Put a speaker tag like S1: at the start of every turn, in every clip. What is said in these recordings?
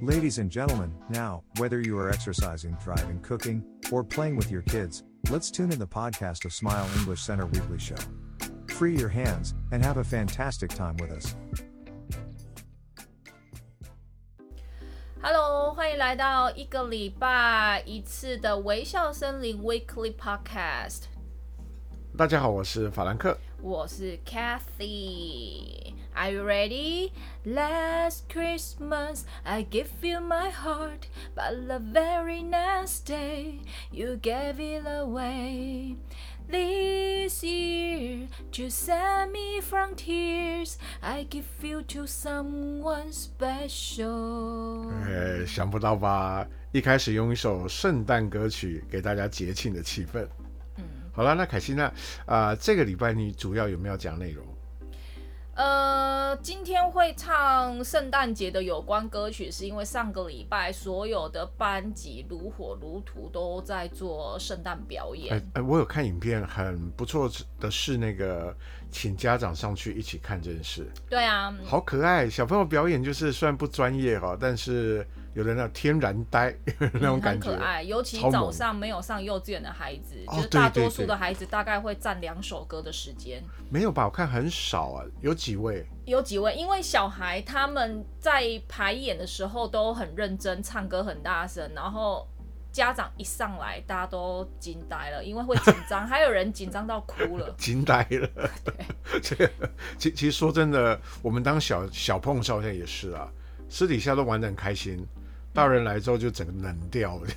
S1: Ladies and gentlemen, now, whether you are exercising, driving, cooking, or playing with your kids, let's tune in the podcast of Smile English Center Weekly Show. Free your hands and have a fantastic time with us.
S2: Hello，欢迎来到一个礼拜一次的微笑森林 Weekly Podcast。
S3: 大家好，我是法兰克，
S2: 我是 Kathy。 Are you ready? Last Christmas I gave you my heart, but the very next day you gave it away. This year to save me from tears, I give you to someone special.
S3: 呃，想不到吧？一开始用一首圣诞歌曲给大家节庆的气氛。嗯，好了，那凯西，那啊、呃，这个礼拜你主要有没有讲内容？
S2: 呃，今天会唱圣诞节的有关歌曲，是因为上个礼拜所有的班级如火如荼都在做圣诞表演。
S3: 哎哎，我有看影片，很不错的是那个请家长上去一起看这件事。
S2: 对啊，
S3: 好可爱，小朋友表演就是虽然不专业哈，但是。有的那天然呆 那种感觉，
S2: 嗯，很可爱。尤其早上没有上幼稚园的孩子，就是大多数的孩子大概会占两首歌的时间。
S3: 没有吧？我看很少啊，有几位？
S2: 有几位？因为小孩他们在排演的时候都很认真，唱歌很大声，然后家长一上来，大家都惊呆了，因为会紧张，还有人紧张到哭了，
S3: 惊呆了。对，这 个其其实说真的，我们当小小朋友好像也是啊，私底下都玩得很开心。大人来之后就整个冷掉了。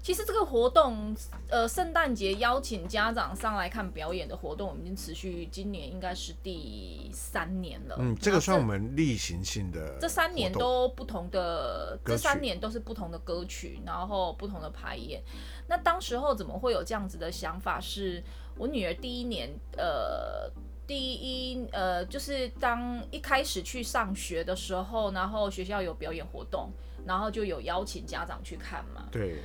S2: 其实这个活动，呃，圣诞节邀请家长上来看表演的活动，我们已经持续今年应该是第三年了。
S3: 嗯，这个算我们例行性的。
S2: 这三年都不同的，这三年都是不同的歌曲，然后不同的排演。那当时候怎么会有这样子的想法？是我女儿第一年，呃，第一，呃，就是当一开始去上学的时候，然后学校有表演活动。然后就有邀请家长去看嘛。
S3: 对。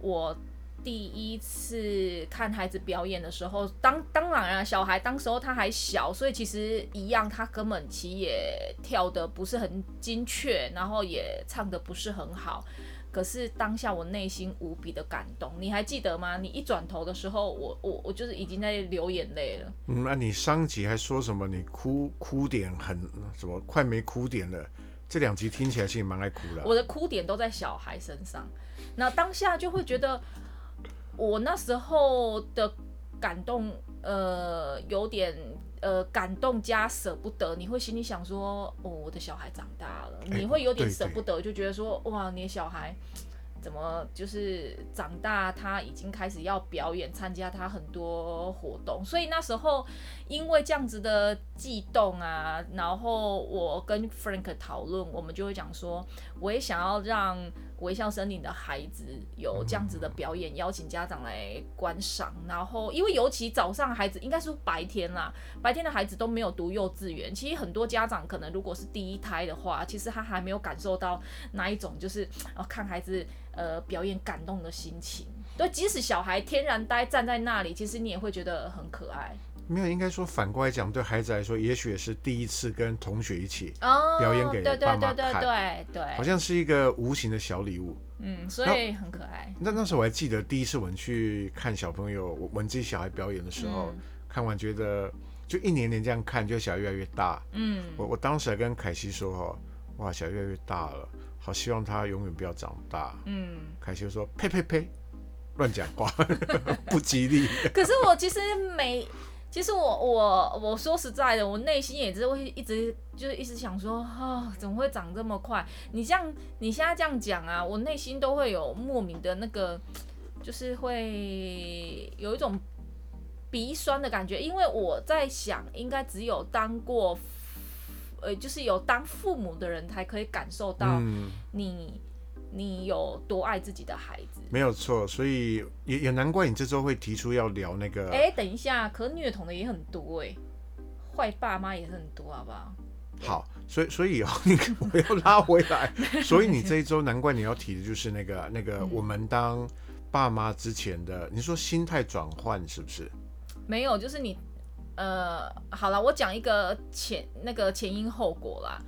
S2: 我第一次看孩子表演的时候，当当然啊，小孩当时候他还小，所以其实一样，他根本其实也跳的不是很精确，然后也唱的不是很好。可是当下我内心无比的感动，你还记得吗？你一转头的时候，我我我就是已经在流眼泪了。
S3: 嗯，那你上集还说什么？你哭哭点很什么？快没哭点了。这两集听起来其实蛮爱哭的。
S2: 我的哭点都在小孩身上，那当下就会觉得我那时候的感动，呃，有点呃感动加舍不得。你会心里想说，哦，我的小孩长大了，你会有点舍不得，就觉得说，哇，你的小孩。怎么就是长大，他已经开始要表演，参加他很多活动，所以那时候因为这样子的悸动啊，然后我跟 Frank 讨论，我们就会讲说，我也想要让微笑森林的孩子有这样子的表演，邀请家长来观赏。然后因为尤其早上孩子应该是白天啦，白天的孩子都没有读幼稚园，其实很多家长可能如果是第一胎的话，其实他还没有感受到那一种就是看孩子。呃，表演感动的心情，对，即使小孩天然呆站在那里，其实你也会觉得很可爱。
S3: 没有，应该说反过来讲，对孩子来说，也许也是第一次跟同学一起表演给爸妈看，
S2: 对对对对对对，
S3: 好像是一个无形的小礼物。
S2: 嗯，所以很可爱。
S3: 那那时候我还记得第一次我们去看小朋友，我们自己小孩表演的时候，嗯、看完觉得就一年年这样看，就小孩越来越大。嗯，我我当时还跟凯西说哈，哇，小孩越来越大了。好希望他永远不要长大。嗯，凯西说：“呸呸呸，乱讲话，不吉利。”
S2: 可是我其实没，其实我我我说实在的，我内心也是会一直就是一直想说啊，怎么会长这么快？你这样你现在这样讲啊，我内心都会有莫名的那个，就是会有一种鼻酸的感觉，因为我在想，应该只有当过。呃，就是有当父母的人才可以感受到你，嗯、你有多爱自己的孩子。
S3: 没有错，所以也也难怪你这周会提出要聊那个。
S2: 哎，等一下，可虐童的也很多哎，坏爸妈也是很多，好不好？
S3: 好，所以所以哦，你我要拉回来。所以你这一周难怪你要提的就是那个 那个我们当爸妈之前的，你说心态转换是不是？
S2: 没有，就是你。呃，好了，我讲一个前那个前因后果啦。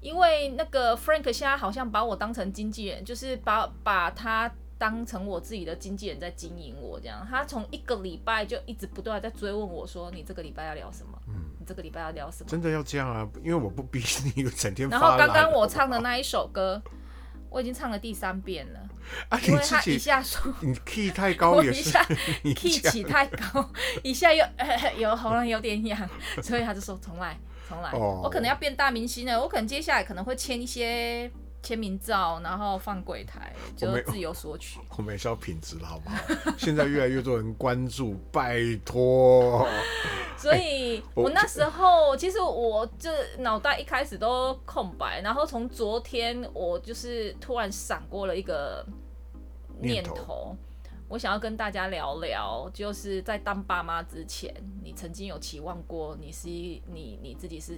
S2: 因为那个 Frank 现在好像把我当成经纪人，就是把把他当成我自己的经纪人在经营我这样。他从一个礼拜就一直不断在追问我说：“你这个礼拜要聊什么？嗯，你这个礼拜要聊什么？”
S3: 真的要这样啊，因为我不逼你整天。
S2: 然后刚刚我唱的那一首歌，我已经唱了第三遍了。
S3: 啊，
S2: 因为他一下说
S3: 你 key 太高 也是，
S2: 一下 key 起太高，一下又 有喉咙有点痒，所以他就说重来。重来，oh. 我可能要变大明星了。我可能接下来可能会签一些签名照，然后放柜台，就自由索取。
S3: 我们也是要品质了，好不好？现在越来越多人关注，拜托。
S2: 所以、欸、我那时候其实我这脑袋一开始都空白，然后从昨天我就是突然闪过了一个念头。念头我想要跟大家聊聊，就是在当爸妈之前，你曾经有期望过你是一你你自己是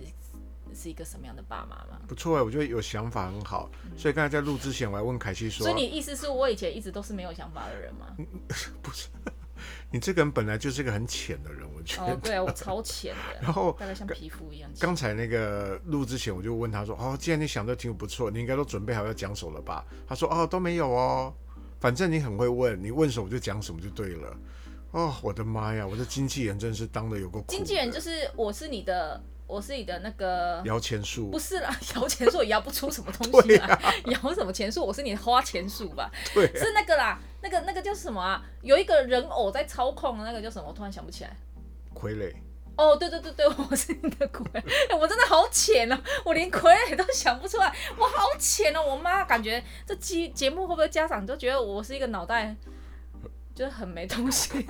S2: 是一个什么样的爸妈吗？
S3: 不错哎，我觉得有想法很好。嗯、所以刚才在录之前，我还问凯西说：“
S2: 所以你意思是我以前一直都是没有想法的人吗？”
S3: 不是，你这个人本来就是一个很浅的人，我觉得。
S2: 哦，对啊，我超浅的。
S3: 然后
S2: 大概像皮肤一样。
S3: 刚才那个录之前，我就问他说：“哦，既然你想的挺不错，你应该都准备好要讲手了吧？”他说：“哦，都没有哦。”反正你很会问，你问什么就讲什么就对了。哦，我的妈呀，我的经纪人真是当的有个苦。
S2: 经纪人就是我是你的，我是你的那个摇
S3: 钱树。
S2: 不是啦，摇钱树也摇不出什么东西 来。摇、啊、什么钱树？我是你的花钱树吧？
S3: 对、啊，
S2: 是那个啦，那个那个叫什么啊？有一个人偶在操控的那个叫什么？我突然想不起来。
S3: 傀儡。
S2: 哦，对对对对，我是你的傀儡，我真的好浅哦，我连傀儡都想不出来，我好浅哦，我妈感觉这节节目会不会家长都觉得我是一个脑袋就是很没东西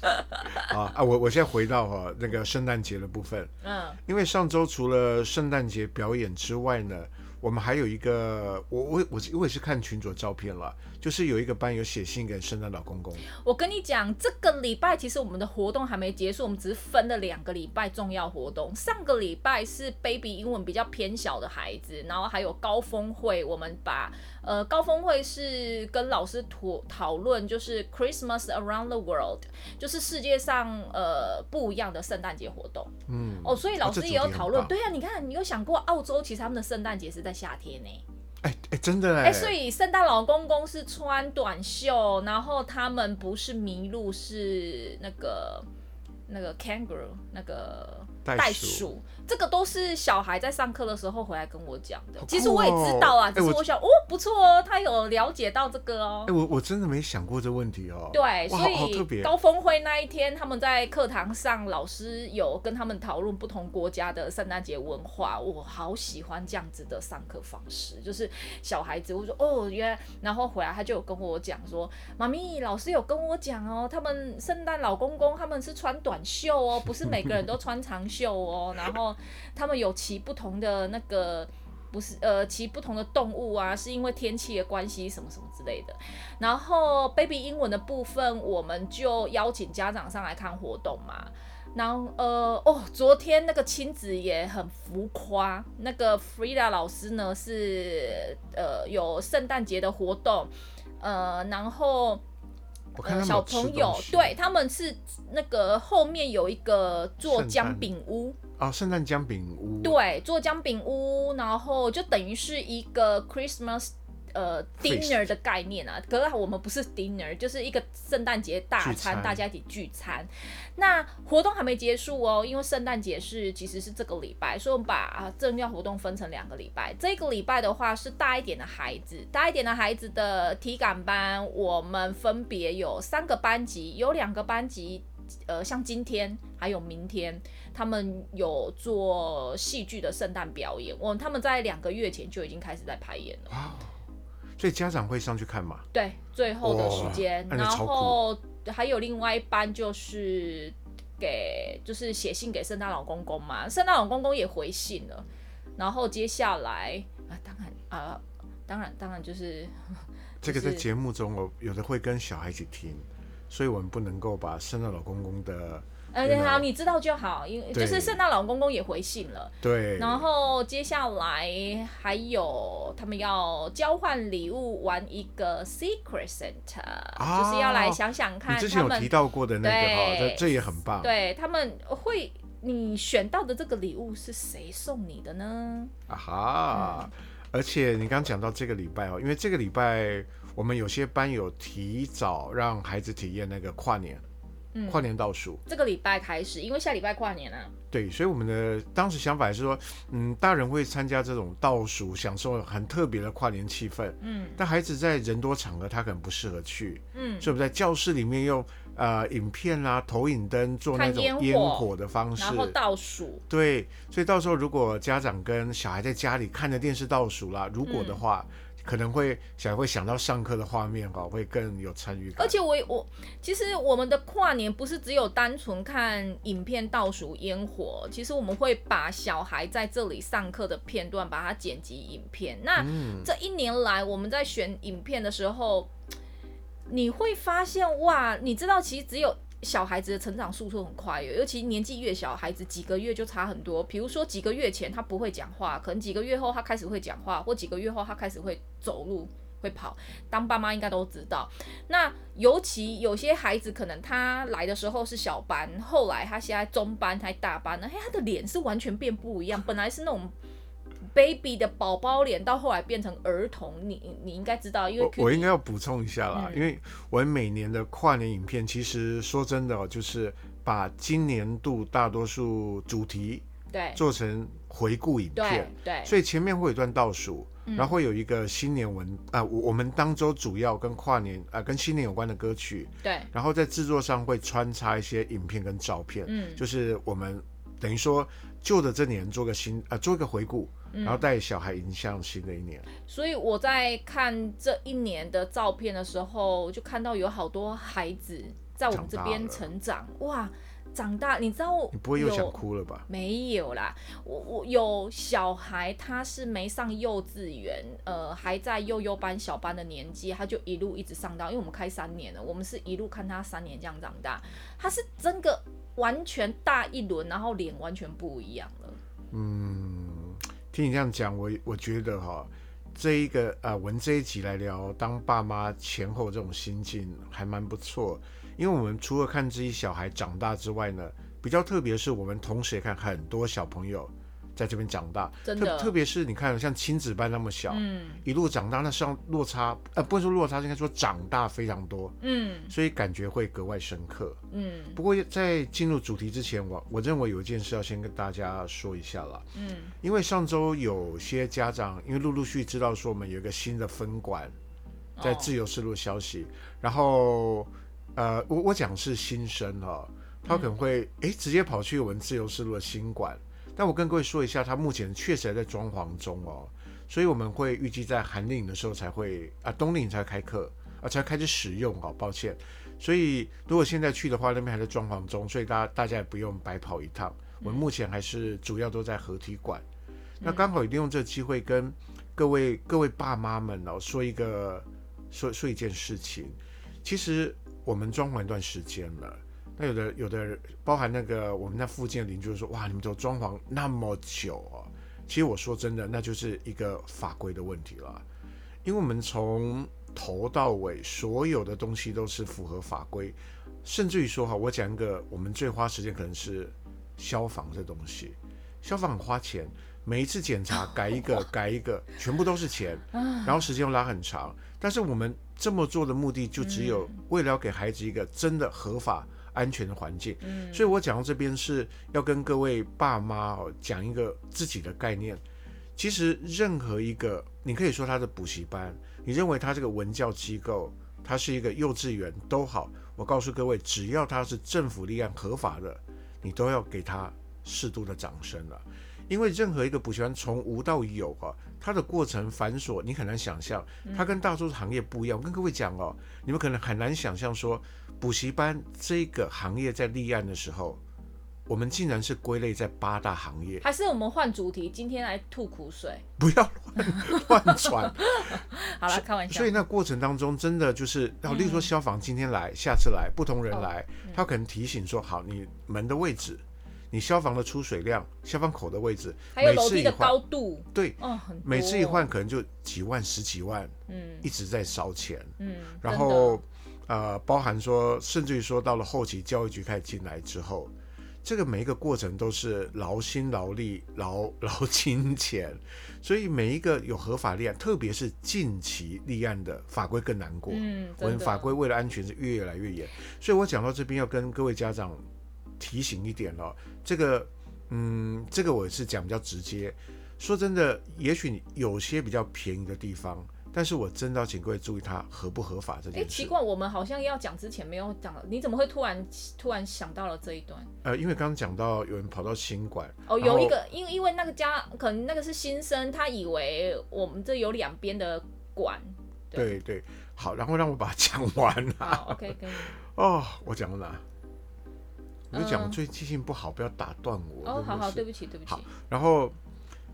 S3: 啊啊！我我现在回到哈那个圣诞节的部分，嗯，因为上周除了圣诞节表演之外呢。我们还有一个，我我我我也是看群主的照片了，就是有一个班有写信给圣诞老公公。
S2: 我跟你讲，这个礼拜其实我们的活动还没结束，我们只是分了两个礼拜重要活动。上个礼拜是 baby 英文比较偏小的孩子，然后还有高峰会，我们把呃高峰会是跟老师讨讨论，就是 Christmas around the world，就是世界上呃不一样的圣诞节活动。嗯，哦，所以老师也有讨论。对呀、啊，你看，你有想过澳洲其实他们的圣诞节是在夏天呢，
S3: 哎哎，真的哎，
S2: 哎，所以圣诞老公公是穿短袖，然后他们不是麋鹿，是那个那个 kangaroo 那个袋鼠。这个都是小孩在上课的时候回来跟我讲的，哦、其实我也知道啊，只是我想，哦，不错哦，他有了解到这个哦。
S3: 哎，我我真的没想过这问题哦。
S2: 对，所以高峰会那一天，他们在课堂上，老师有跟他们讨论不同国家的圣诞节文化。我好喜欢这样子的上课方式，就是小孩子，我说哦，原来，然后回来他就有跟我讲说，妈咪，老师有跟我讲哦，他们圣诞老公公他们是穿短袖哦，不是每个人都穿长袖哦，然后。他们有骑不同的那个，不是呃骑不同的动物啊，是因为天气的关系什么什么之类的。然后 baby 英文的部分，我们就邀请家长上来看活动嘛。然后呃哦，昨天那个亲子也很浮夸，那个 Frida 老师呢是呃有圣诞节的活动，呃然后。呃，小朋友对他们是那个后面有一个做姜饼屋
S3: 啊，圣诞姜饼屋，
S2: 对，做姜饼屋，然后就等于是一个 Christmas。呃，dinner 的概念啊，可是我们不是 dinner，就是一个圣诞节大餐，餐大家一起聚餐。那活动还没结束哦，因为圣诞节是其实是这个礼拜，所以我们把啊正要活动分成两个礼拜。这个礼拜的话是大一点的孩子，大一点的孩子的体感班，我们分别有三个班级，有两个班级，呃，像今天还有明天，他们有做戏剧的圣诞表演，我他们在两个月前就已经开始在排演了。
S3: 所以家长会上去看嘛？
S2: 对，最后的时间，然后还有另外一班就是给，就是写信给圣诞老公公嘛。圣诞老公公也回信了，然后接下来啊，当然啊，当然当然 就是
S3: 这个在节目中，我有的会跟小孩子听，所以我们不能够把圣诞老公公的。
S2: 嗯，好，你知道就好，因为就是圣诞老公公也回信了，
S3: 对，
S2: 然后接下来还有他们要交换礼物，玩一个 Secret Santa，啊，就是要来想想看
S3: 之前有提到过的那个哈，这这也很棒。
S2: 对，他们会你选到的这个礼物是谁送你的呢？
S3: 啊哈！嗯、而且你刚刚讲到这个礼拜哦，因为这个礼拜我们有些班有提早让孩子体验那个跨年。跨年倒数、
S2: 嗯，这个礼拜开始，因为下礼拜跨年、啊。
S3: 对，所以我们的当时想法是说，嗯，大人会参加这种倒数，享受很特别的跨年气氛。嗯，但孩子在人多场合，他可能不适合去。嗯，所以我们在教室里面用呃影片啦、投影灯做那种烟火的方式，
S2: 然后倒数。
S3: 对，所以到时候如果家长跟小孩在家里看着电视倒数啦，如果的话。嗯可能会想会想到上课的画面哈，会更有参与感。
S2: 而且我我其实我们的跨年不是只有单纯看影片倒数烟火，其实我们会把小孩在这里上课的片段把它剪辑影片。那这一年来我们在选影片的时候，你会发现哇，你知道其实只有。小孩子的成长速度很快，尤其年纪越小，孩子几个月就差很多。比如说几个月前他不会讲话，可能几个月后他开始会讲话，或几个月后他开始会走路、会跑。当爸妈应该都知道。那尤其有些孩子，可能他来的时候是小班，后来他现在中班还大班呢，嘿，他的脸是完全变不一样，本来是那种。Baby 的宝宝脸到后来变成儿童，你你应该知道，因为
S3: 我，我应该要补充一下啦，嗯、因为我每年的跨年影片，其实说真的，就是把今年度大多数主题对。做成回顾影片，对，对，所以前面会有一段倒数，嗯、然后会有一个新年文啊、呃，我们当周主要跟跨年啊、呃、跟新年有关的歌曲，对，然后在制作上会穿插一些影片跟照片，嗯，就是我们等于说旧的这年做个新啊、呃、做一个回顾。然后带小孩迎向新的一年，嗯，
S2: 所以我在看这一年的照片的时候，就看到有好多孩子在我们这边成长，长哇，长大，你知道我，
S3: 你不会又想哭了吧？
S2: 没有啦，我我有小孩，他是没上幼稚园，呃，还在幼幼班、小班的年纪，他就一路一直上到，因为我们开三年了，我们是一路看他三年这样长大，他是真的完全大一轮，然后脸完全不一样了，
S3: 嗯。听你这样讲，我我觉得哈，这一个啊，我们这一集来聊当爸妈前后这种心境还蛮不错，因为我们除了看自己小孩长大之外呢，比较特别是我们同时也看很多小朋友。在这边长大，真，特特别是你看，像亲子班那么小，嗯，一路长大，那上落差，呃，不能说落差，应该说长大非常多，嗯，所以感觉会格外深刻，嗯。不过在进入主题之前，我我认为有一件事要先跟大家说一下了，嗯，因为上周有些家长因为陆陆续续知道说我们有一个新的分馆在自由式路的消息，哦、然后呃，我我讲是新生哈，他可能会哎、嗯、直接跑去我们自由式路的新馆。但我跟各位说一下，它目前确实还在装潢中哦，所以我们会预计在寒令的时候才会啊，冬令才开课啊，才开始使用哦。抱歉，所以如果现在去的话，那边还在装潢中，所以大家大家也不用白跑一趟。我们目前还是主要都在合体馆，那刚好也利用这个机会跟各位各位爸妈们哦说一个说说一件事情，其实我们装潢一段时间了。那有的有的包含那个我们那附近的邻居说，哇，你们都装潢那么久啊！其实我说真的，那就是一个法规的问题了，因为我们从头到尾所有的东西都是符合法规，甚至于说哈，我讲一个我们最花时间可能是消防这东西，消防很花钱，每一次检查改一个改一个，全部都是钱，然后时间又拉很长，但是我们这么做的目的就只有为了要给孩子一个真的合法。安全的环境，嗯，所以我讲到这边是要跟各位爸妈哦讲一个自己的概念。其实任何一个，你可以说他的补习班，你认为他这个文教机构，他是一个幼稚园都好，我告诉各位，只要他是政府立案合法的，你都要给他适度的掌声了。因为任何一个补习班从无到有啊，它的过程繁琐，你很难想象，它跟大多数行业不一样。我跟各位讲哦，你们可能很难想象说。补习班这个行业在立案的时候，我们竟然是归类在八大行业。
S2: 还是我们换主题，今天来吐苦水？
S3: 不要乱乱传。
S2: 好了，开玩笑。
S3: 所以那过程当中，真的就是，例如说消防今天来，嗯、下次来，不同人来，嗯、他可能提醒说：好，你门的位置，你消防的出水量，消防口的位置，
S2: 还有楼梯的高度，
S3: 对，哦，每次一换可能就几万、十几万，嗯，一直在烧钱，嗯，然后。呃，包含说，甚至于说到了后期，教育局开始进来之后，这个每一个过程都是劳心劳力、劳劳金钱，所以每一个有合法立案，特别是近期立案的法规更难过。嗯，我们法规为了安全是越来越严，所以我讲到这边要跟各位家长提醒一点了，这个，嗯，这个我是讲比较直接。说真的，也许有些比较便宜的地方。但是我真的要请各位注意，它合不合法这件事。哎，
S2: 奇怪，我们好像要讲之前没有讲，你怎么会突然突然想到了这一段？
S3: 呃，因为刚刚讲到有人跑到新馆，
S2: 哦，有一个，因为因为那个家可能那个是新生，他以为我们这有两边的馆。
S3: 对对，好，然后让我把它讲完了。
S2: 好，OK。
S3: 哦，我讲到哪？我就讲最记性不好，不要打断我。
S2: 哦，好好，对不起，对不起。
S3: 好，然后。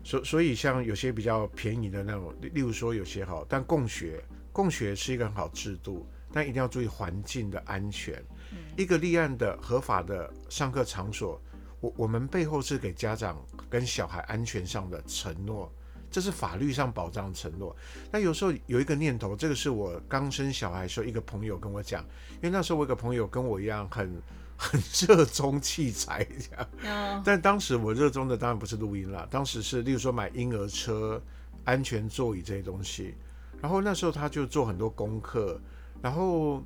S3: 所所以像有些比较便宜的那种，例如说有些好，但共学共学是一个很好制度，但一定要注意环境的安全。嗯、一个立案的合法的上课场所，我我们背后是给家长跟小孩安全上的承诺，这是法律上保障承诺。那有时候有一个念头，这个是我刚生小孩的时候一个朋友跟我讲，因为那时候我有个朋友跟我一样很。很热衷器材这样，oh. 但当时我热衷的当然不是录音啦，当时是例如说买婴儿车、安全座椅这些东西。然后那时候他就做很多功课，然后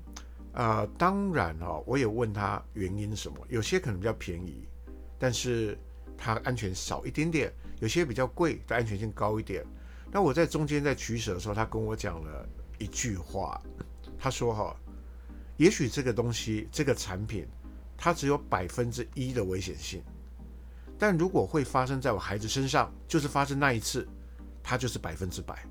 S3: 呃，当然哦，我也问他原因什么，有些可能比较便宜，但是它安全少一点点；有些比较贵，但安全性高一点。那我在中间在取舍的时候，他跟我讲了一句话，他说哈，也许这个东西这个产品。它只有百分之一的危险性，但如果会发生在我孩子身上，就是发生那一次，它就是百分之百。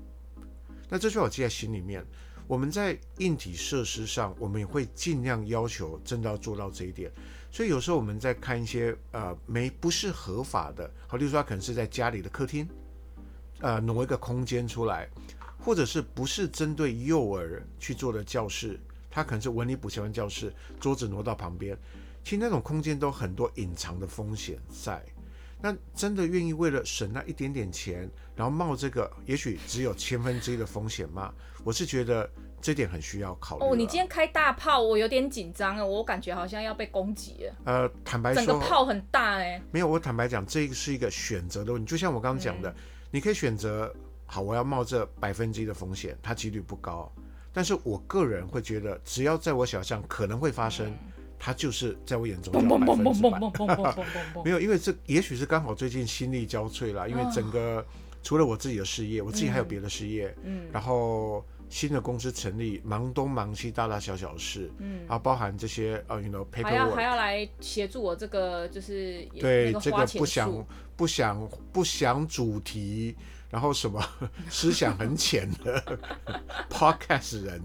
S3: 那这句话我记在心里面。我们在硬体设施上，我们也会尽量要求真的要做到这一点。所以有时候我们在看一些呃没不是合法的，好，例如说他可能是在家里的客厅，呃挪一个空间出来，或者是不是针对幼儿去做的教室，它可能是文理补习班教室，桌子挪到旁边。其实那种空间都很多隐藏的风险在，那真的愿意为了省那一点点钱，然后冒这个也许只有千分之一的风险吗？我是觉得这点很需要考虑。
S2: 哦，你今天开大炮，我有点紧张啊，我感觉好像要被攻击了。
S3: 呃，坦白说，
S2: 整个炮很大哎。
S3: 没有，我坦白讲，这个是一个选择的问题。就像我刚刚讲的，嗯、你可以选择，好，我要冒这百分之一的风险，它几率不高，但是我个人会觉得，只要在我想象可能会发生。嗯他就是在我眼中叫百分之百，没有，因为这也许是刚好最近心力交瘁了，因为整个除了我自己的事业，我自己还有别的事业，嗯，然后新的公司成立，忙东忙西，大大小小事，嗯，然后包含这些呃，you know，
S2: 还要还要来协助我这个就是
S3: 对这个不想不想不想主题，然后什么 思想很浅的 podcast 人，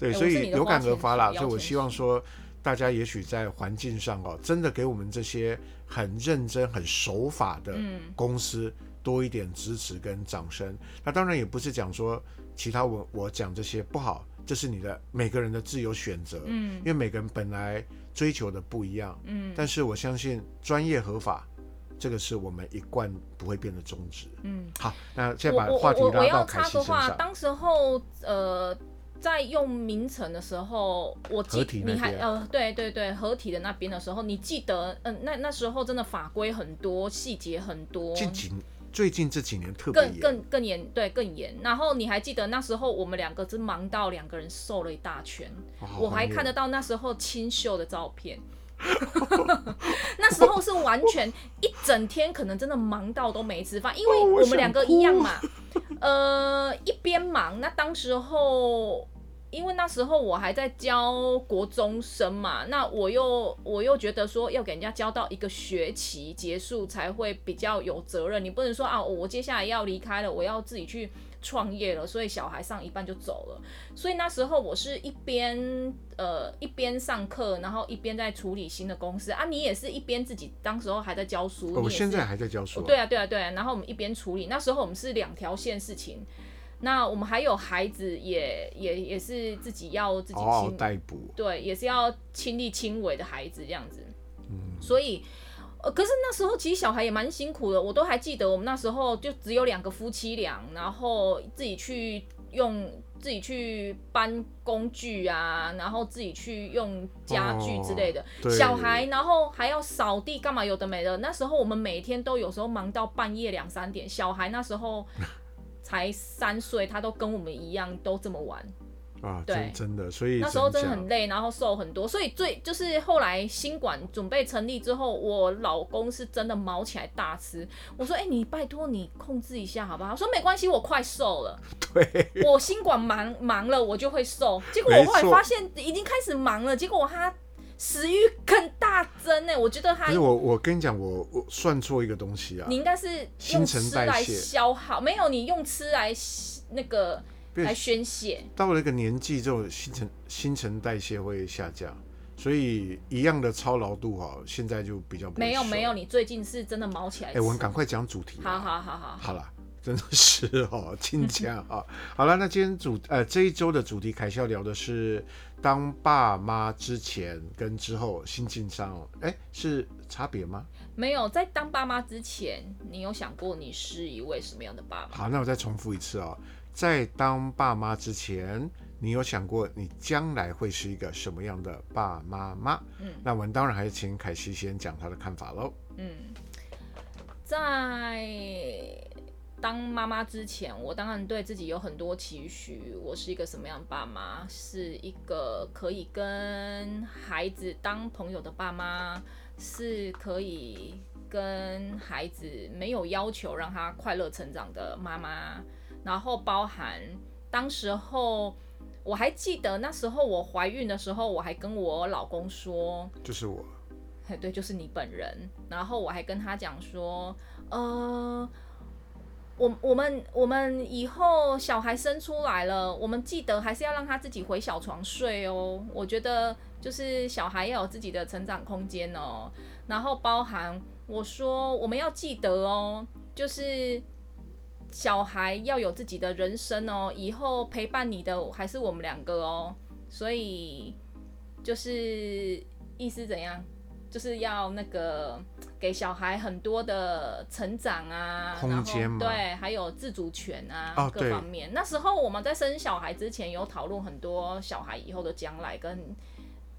S3: 对，所以有感而发啦，所以我希望说。大家也许在环境上哦，真的给我们这些很认真、很守法的公司多一点支持跟掌声。嗯、那当然也不是讲说其他我我讲这些不好，这是你的每个人的自由选择。嗯，因为每个人本来追求的不一样。嗯，但是我相信专业合法，这个是我们一贯不会变的宗旨。嗯，好，那现在把话题拉到凯西身上。
S2: 当时候呃。在用名称的时候，我记你还呃，对对对，合体的那边的时候，你记得，嗯、呃，那那时候真的法规很多，细节很多。
S3: 近几最近这几年特别
S2: 更更更严，对，更严。然后你还记得那时候我们两个真忙到两个人瘦了一大圈，哦、我还看得到那时候清秀的照片。那时候是完全一整天，可能真的忙到都没吃饭，因为我们两个一样嘛。呃，一边忙，那当时候，因为那时候我还在教国中生嘛，那我又我又觉得说要给人家教到一个学期结束才会比较有责任，你不能说啊，我接下来要离开了，我要自己去。创业了，所以小孩上一半就走了。所以那时候我是一边呃一边上课，然后一边在处理新的公司啊。你也是一边自己当时候还在教书，
S3: 我现在还在教书。
S2: 对啊，对啊，对啊。然后我们一边处理，那时候我们是两条线事情。那我们还有孩子也，也也也是自己要自己
S3: 亲
S2: 对，也是要亲力亲为的孩子这样子。嗯，所以。可是那时候其实小孩也蛮辛苦的，我都还记得，我们那时候就只有两个夫妻俩，然后自己去用自己去搬工具啊，然后自己去用家具之类的，
S3: 哦、
S2: 小孩，然后还要扫地干嘛，有的没的。那时候我们每天都有时候忙到半夜两三点，小孩那时候 才三岁，他都跟我们一样都这么玩。
S3: 啊，对，真的，所以
S2: 那时候真的很累，然后瘦很多，所以最就是后来新馆准备成立之后，我老公是真的毛起来大吃。我说，哎、欸，你拜托你控制一下好不好？他说没关系，我快瘦了。
S3: 对，
S2: 我新馆忙忙了，我就会瘦。结果我后来发现已经开始忙了，结果他食欲更大增呢。我觉得他，
S3: 我我跟你讲，我我算错一个东西啊。
S2: 你应该是用吃来消耗，没有你用吃来那个。来宣泄，
S3: 到了一个年纪之后，新陈新陈代谢会下降，所以一样的操劳度哈，现在就比较不
S2: 没有没有，你最近是真的毛起来。
S3: 哎、欸，我们赶快讲主题。
S2: 好好好好，
S3: 好了，真的是哦，亲家啊，好了，那今天主呃这一周的主题，凯西要聊的是当爸妈之前跟之后心境上，哎、欸，是差别吗？
S2: 没有，在当爸妈之前，你有想过你是一位什么样的爸爸？
S3: 好，那我再重复一次啊、哦。在当爸妈之前，你有想过你将来会是一个什么样的爸妈吗？嗯，那我们当然还是请凯西先讲她的看法喽。
S2: 嗯，在当妈妈之前，我当然对自己有很多期许。我是一个什么样的爸妈？是一个可以跟孩子当朋友的爸妈，是可以跟孩子没有要求让他快乐成长的妈妈。然后包含当时候，我还记得那时候我怀孕的时候，我还跟我老公说，
S3: 就是我，
S2: 对，就是你本人。然后我还跟他讲说，呃，我我们我们以后小孩生出来了，我们记得还是要让他自己回小床睡哦。我觉得就是小孩要有自己的成长空间哦。然后包含我说我们要记得哦，就是。小孩要有自己的人生哦，以后陪伴你的还是我们两个哦，所以就是意思怎样，就是要那个给小孩很多的成长啊，
S3: 空间嘛，
S2: 对，还有自主权啊，
S3: 哦、
S2: 各方面。那时候我们在生小孩之前有讨论很多小孩以后的将来跟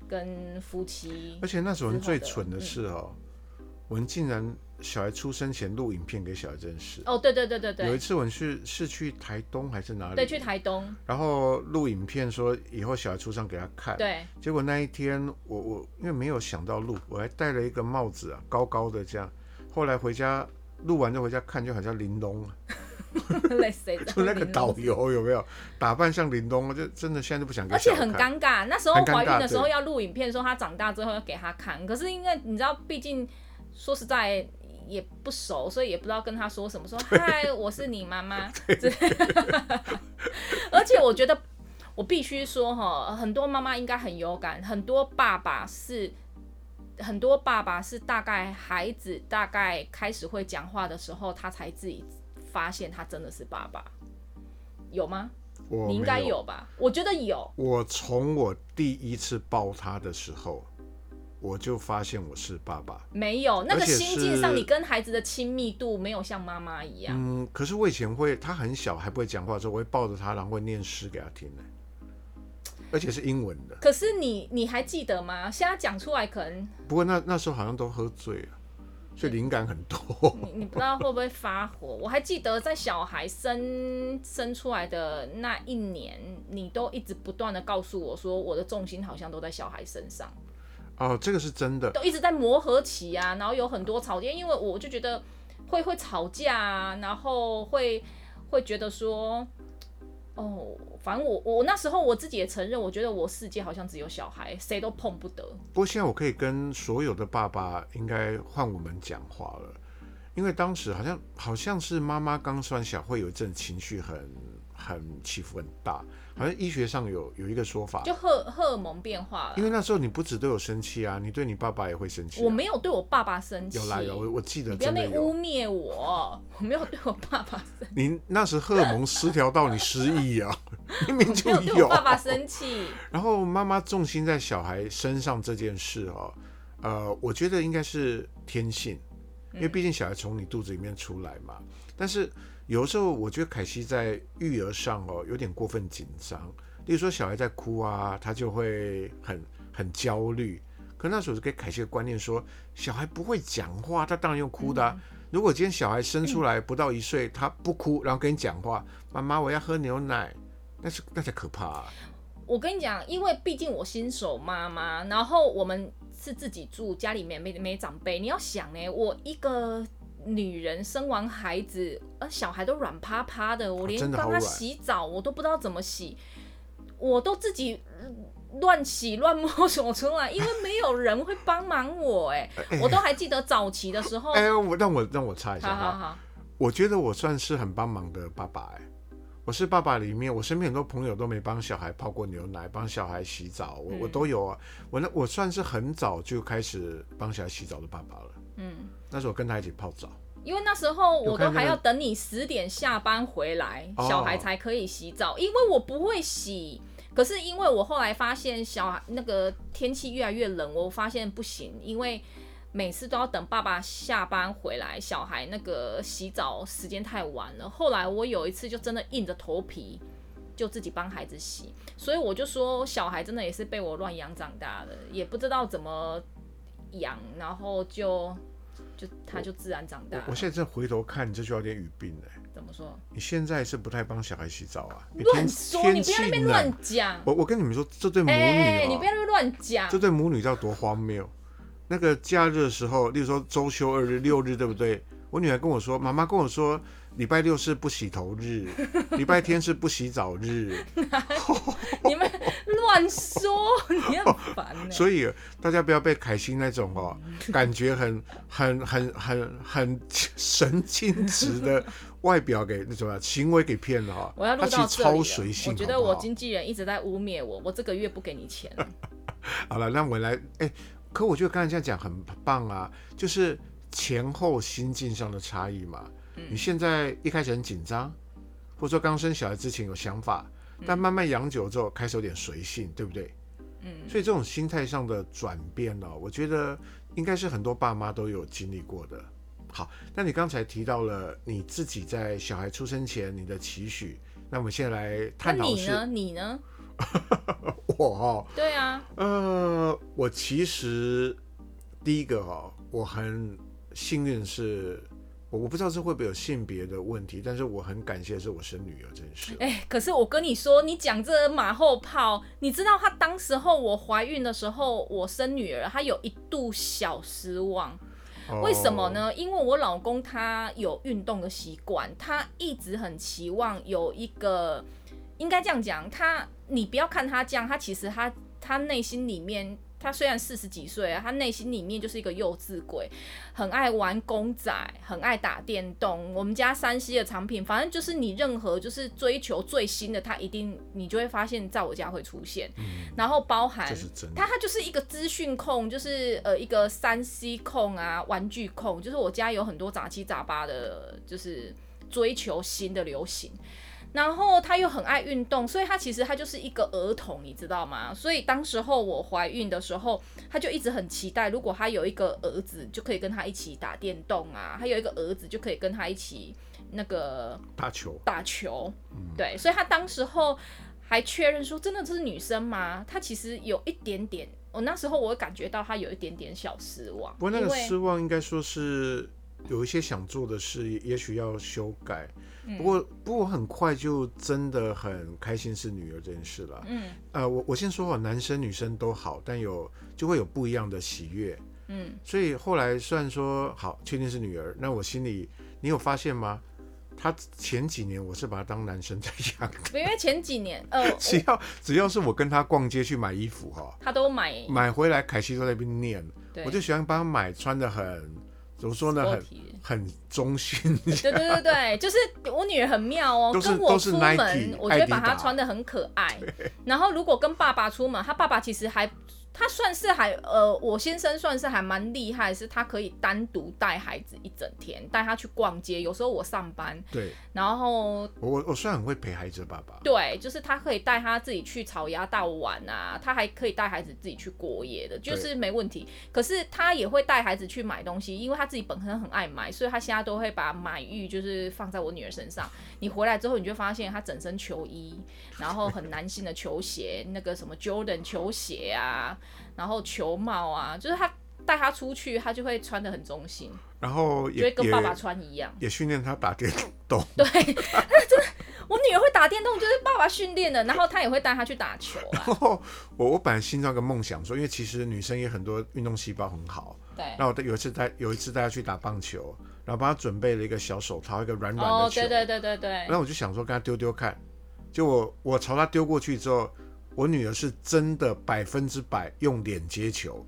S2: 跟夫妻，
S3: 而且那时候最蠢的是哦，嗯、我们竟然。小孩出生前录影片给小孩认识
S2: 哦，对对对对对。
S3: 有一次我们去是去台东还是哪里？
S2: 对，去台东。
S3: 然后录影片说以后小孩出生给他看。
S2: 对。
S3: 结果那一天我我因为没有想到录，我还戴了一个帽子啊，高高的这样。后来回家录完就回家看，就好像林东啊。就 那个导游有没有打扮像林东？就真的现在都不想给。而
S2: 且很尴尬，那时候怀孕的时候要录影片，说他长大之后要给他看。可是因为你知道，毕竟说实在。也不熟，所以也不知道跟他说什么。说嗨，我是你妈妈。而且我觉得，我必须说哈，很多妈妈应该很有感，很多爸爸是，很多爸爸是大概孩子大概开始会讲话的时候，他才自己发现他真的是爸爸，有吗？你应该有吧？我觉得有。
S3: 我从我第一次抱他的时候。我就发现我是爸爸，
S2: 没有那个心境上，你跟孩子的亲密度没有像妈妈一样。
S3: 嗯，可是我以前会，他很小还不会讲话的时候，我会抱着他，然后会念诗给他听呢，而且是英文的。
S2: 可是你你还记得吗？现在讲出来可能……
S3: 不过那那时候好像都喝醉了，所以灵感很多。
S2: 你你不知道会不会发火？我还记得在小孩生生出来的那一年，你都一直不断的告诉我说，我的重心好像都在小孩身上。
S3: 哦，这个是真的，
S2: 都一直在磨合期啊，然后有很多吵架，因为我就觉得会会吵架啊，然后会会觉得说，哦，反正我我那时候我自己也承认，我觉得我世界好像只有小孩，谁都碰不得。
S3: 不过现在我可以跟所有的爸爸应该换我们讲话了，因为当时好像好像是妈妈刚生完小，会有一阵情绪很很起伏很大。好像医学上有有一个说法，
S2: 就荷荷尔蒙变化了。
S3: 因为那时候你不止对我生气啊，你对你爸爸也会生气啊。
S2: 我没有对我爸爸生气。
S3: 有啦有，我我记得
S2: 你不要那污蔑我，我没有对我爸爸生气。
S3: 你那时荷尔蒙失调到你失忆啊，明明就有。
S2: 对我爸爸生气。
S3: 然后妈妈重心在小孩身上这件事哦，呃，我觉得应该是天性，因为毕竟小孩从你肚子里面出来嘛。但是有的时候，我觉得凯西在育儿上哦有点过分紧张。例如说，小孩在哭啊，他就会很很焦虑。可那时候是给凯西的观念说，小孩不会讲话，他当然用哭的啊。如果今天小孩生出来不到一岁，他不哭，然后跟你讲话，妈妈我要喝牛奶，那是那才可怕啊。
S2: 我跟你讲，因为毕竟我新手妈妈，然后我们是自己住，家里面没没长辈。你要想呢，我一个女人生完孩子，呃，小孩都软趴趴的，我连帮他洗澡我都不知道怎么洗，我都自己乱洗乱摸索出来，因为没有人会帮忙我。哎，我都还记得早期的时候。
S3: 哎，我让我让我猜一下，
S2: 好好好，
S3: 我觉得我算是很帮忙的爸爸，哎。我是爸爸里面，我身边很多朋友都没帮小孩泡过牛奶，帮小孩洗澡，我、嗯、我都有啊。我那我算是很早就开始帮小孩洗澡的爸爸了。嗯，那时候我跟他一起泡澡，
S2: 因为那时候我都还要等你十点下班回来，小孩才可以洗澡，哦、因为我不会洗。可是因为我后来发现小孩那个天气越来越冷，我发现不行，因为。每次都要等爸爸下班回来，小孩那个洗澡时间太晚了。后来我有一次就真的硬着头皮，就自己帮孩子洗。所以我就说，小孩真的也是被我乱养长大的，也不知道怎么养，然后就就他就自然长大。
S3: 我，我现在正回头看，你这就有点语病哎。
S2: 怎么说？
S3: 你现在是不太帮小孩洗澡啊？
S2: 乱说！你不要那边乱讲。
S3: 我我跟你们说，这对母女、
S2: 你不要那边乱讲。
S3: 这对母女叫多荒谬。那个假日的时候，例如说周休二日、六日，对不对？我女儿跟我说，妈妈跟我说，礼拜六是不洗头日，礼拜天是不洗澡日。
S2: 你们乱说，你很烦、欸。
S3: 所以大家不要被凯欣那种哦，感觉很、很、很、很、很神经质的外表给那种行为给骗了哈。
S2: 我要录到这里了。
S3: 超随性，
S2: 我觉得我经纪人一直在污蔑我，我这个月不给你钱。
S3: 好了，那我来，哎。可我觉得刚才这样讲很棒啊，就是前后心境上的差异嘛。嗯、你现在一开始很紧张，或者说刚生小孩之前有想法，但慢慢养久之后开始有点随性，对不对？嗯。所以这种心态上的转变呢、哦，我觉得应该是很多爸妈都有经历过的。好，那你刚才提到了你自己在小孩出生前你的期许，那我们现在来探
S2: 讨你呢？你呢？
S3: 我哈、哦，
S2: 对啊，
S3: 呃，我其实第一个哈、哦，我很幸运是，我我不知道这会不会有性别的问题，但是我很感谢是我生女儿这件事。
S2: 哎、欸，可是我跟你说，你讲这马后炮，你知道她当时候我怀孕的时候，我生女儿，她有一度小失望，为什么呢？因为我老公他有运动的习惯，他一直很期望有一个。应该这样讲，他你不要看他这样，他其实他他内心里面，他虽然四十几岁啊，他内心里面就是一个幼稚鬼，很爱玩公仔，很爱打电动。我们家山西的产品，反正就是你任何就是追求最新的，他一定你就会发现在我家会出现。嗯、然后包含他，他就是一个资讯控，就是呃一个三 C 控啊，玩具控，就是我家有很多杂七杂八的，就是追求新的流行。然后他又很爱运动，所以他其实他就是一个儿童，你知道吗？所以当时候我怀孕的时候，他就一直很期待，如果他有一个儿子，就可以跟他一起打电动啊；他有一个儿子，就可以跟他一起那个
S3: 打球。
S2: 打球，对。所以他当时候还确认说：“真的这是女生吗？”他其实有一点点，我那时候我感觉到他有一点点小失望。
S3: 不过那个失望应该说是有一些想做的事，也许要修改。不过，不过很快就真的很开心是女儿这件事了。嗯，呃，我我先说啊，男生女生都好，但有就会有不一样的喜悦。嗯，所以后来虽然说好确定是女儿，那我心里你有发现吗？他前几年我是把他当男生在养的，
S2: 因为前几年呃，
S3: 只要只要是我跟他逛街去买衣服哈，
S2: 他都买
S3: 买回来，凯西都在那边念，我就喜欢帮他买穿的很。怎么说呢？很很中性。
S2: 对对对对，就是我女儿很妙哦，跟我出门，我觉得把她穿的很可爱。然后如果跟爸爸出门，她爸爸其实还他算是还呃，我先生算是还蛮厉害，是他可以单独带孩子一整天，带他去逛街。有时候我上班，
S3: 对，
S2: 然后
S3: 我我虽然很会陪孩子的爸爸，
S2: 对，就是他可以带他自己去草芽道玩啊，他还可以带孩子自己去过夜的，就是没问题。可是他也会带孩子去买东西，因为他自己本身很爱买，所以他现在都会把买欲就是放在我女儿身上。你回来之后，你就发现他整身球衣，然后很男性的球鞋，那个什么 Jordan 球鞋啊。然后球帽啊，就是他带他出去，他就会穿的很中性，
S3: 然后也
S2: 就会跟爸爸穿一样，
S3: 也训练他打电动。
S2: 对，真的，我女儿会打电动，就是爸爸训练的。然后他也会带他去打球啊。
S3: 我我本来心中有个梦想说，因为其实女生也很多运动细胞很好。
S2: 对。
S3: 那我有一次带有一次带她去打棒球，然后帮她准备了一个小手套，一个软软的球。哦，
S2: 对对对对对。
S3: 然后我就想说，跟她丢丢看，就我我朝她丢过去之后。我女儿是真的百分之百用脸接球，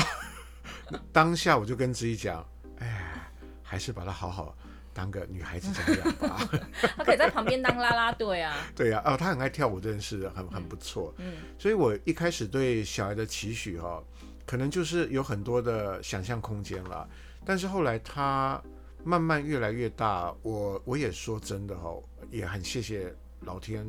S3: 当下我就跟自己讲，哎，还是把她好好当个女孩子这样吧。
S2: 她可以在旁边当啦啦队啊。
S3: 对呀、啊，哦，她很爱跳舞，真的是很很不错。嗯，所以我一开始对小孩的期许哈、哦，可能就是有很多的想象空间了。但是后来她慢慢越来越大，我我也说真的哈、哦，也很谢谢老天。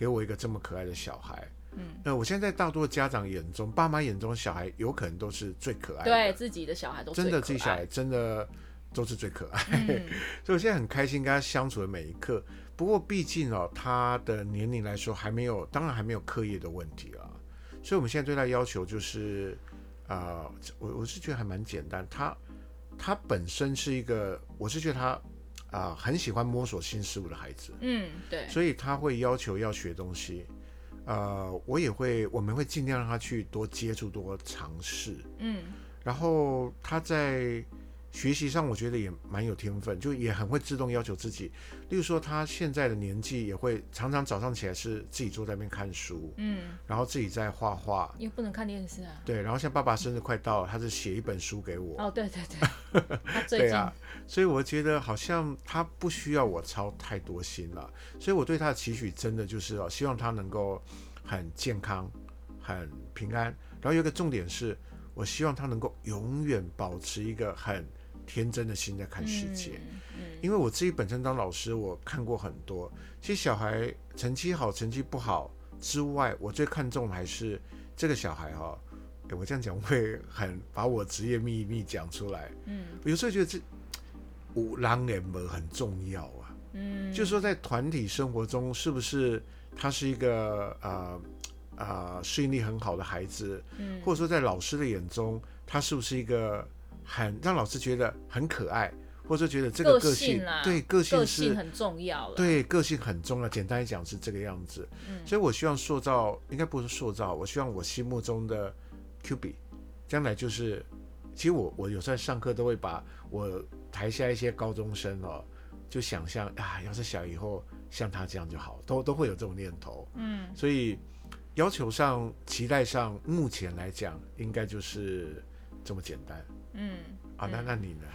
S3: 给我一个这么可爱的小孩，嗯，那我现在在大多的家长眼中，爸妈眼中的小孩有可能都是最可爱的，
S2: 对自己的小孩都
S3: 真的自己小孩真的都是最可爱，嗯、所以我现在很开心跟他相处的每一刻。不过毕竟哦，他的年龄来说还没有，当然还没有课业的问题啊，所以我们现在对他要求就是，啊、呃，我我是觉得还蛮简单，他他本身是一个，我是觉得他。啊，很喜欢摸索新事物的孩子，
S2: 嗯，对，
S3: 所以他会要求要学东西，呃，我也会，我们会尽量让他去多接触、多尝试，嗯，然后他在。学习上我觉得也蛮有天分，就也很会自动要求自己。例如说，他现在的年纪也会常常早上起来是自己坐在那边看书，嗯，然后自己在画画。
S2: 又不能看电视啊。
S3: 对，然后像爸爸生日快到了，他是写一本书给我。
S2: 哦，对对对。
S3: 对 啊，所以我觉得好像他不需要我操太多心了。所以我对他的期许真的就是哦，希望他能够很健康、很平安。然后有一个重点是，我希望他能够永远保持一个很。天真的心在看世界，嗯嗯、因为我自己本身当老师，我看过很多。其实小孩成绩好、成绩不好之外，我最看重的还是这个小孩哈、我这样讲会很把我职业秘密讲出来。嗯，有时候觉得这五郎联盟很重要啊。嗯，就是说在团体生活中，是不是他是一个呃呃适应力很好的孩子？嗯，或者说在老师的眼中，他是不是一个？很让老师觉得很可爱，或者说觉得这个个性，对个性是
S2: 很重要了。
S3: 对，个性很重要。简单来讲是这个样子。嗯，所以我希望塑造，应该不是塑造，我希望我心目中的 Q B，将来就是，其实我我有时候上课都会把我台下一些高中生哦，就想象啊，要是小以后像他这样就好，都都会有这种念头。嗯，所以要求上、期待上，目前来讲应该就是这么简单。嗯，啊，那那你呢？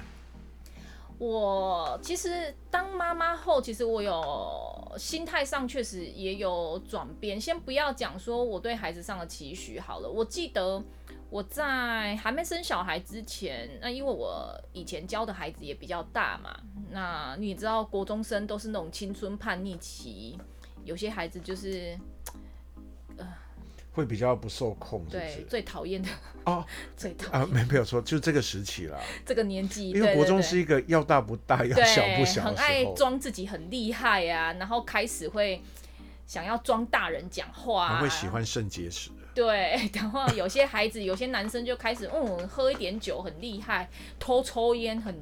S2: 我其实当妈妈后，其实我有心态上确实也有转变。先不要讲说我对孩子上的期许好了。我记得我在还没生小孩之前，那因为我以前教的孩子也比较大嘛，那你知道国中生都是那种青春叛逆期，有些孩子就是。
S3: 会比较不受控是不是？
S2: 对，最讨厌的
S3: 哦，
S2: 最讨厌
S3: 啊，没没有错，就这个时期了。
S2: 这个年纪，
S3: 因为国中是一个要大不大，要小不小，
S2: 很爱装自己很厉害啊，然后开始会想要装大人讲话，啊，
S3: 会喜欢肾结石。
S2: 对，然后有些孩子，有些男生就开始嗯，喝一点酒很厉害，偷抽烟很。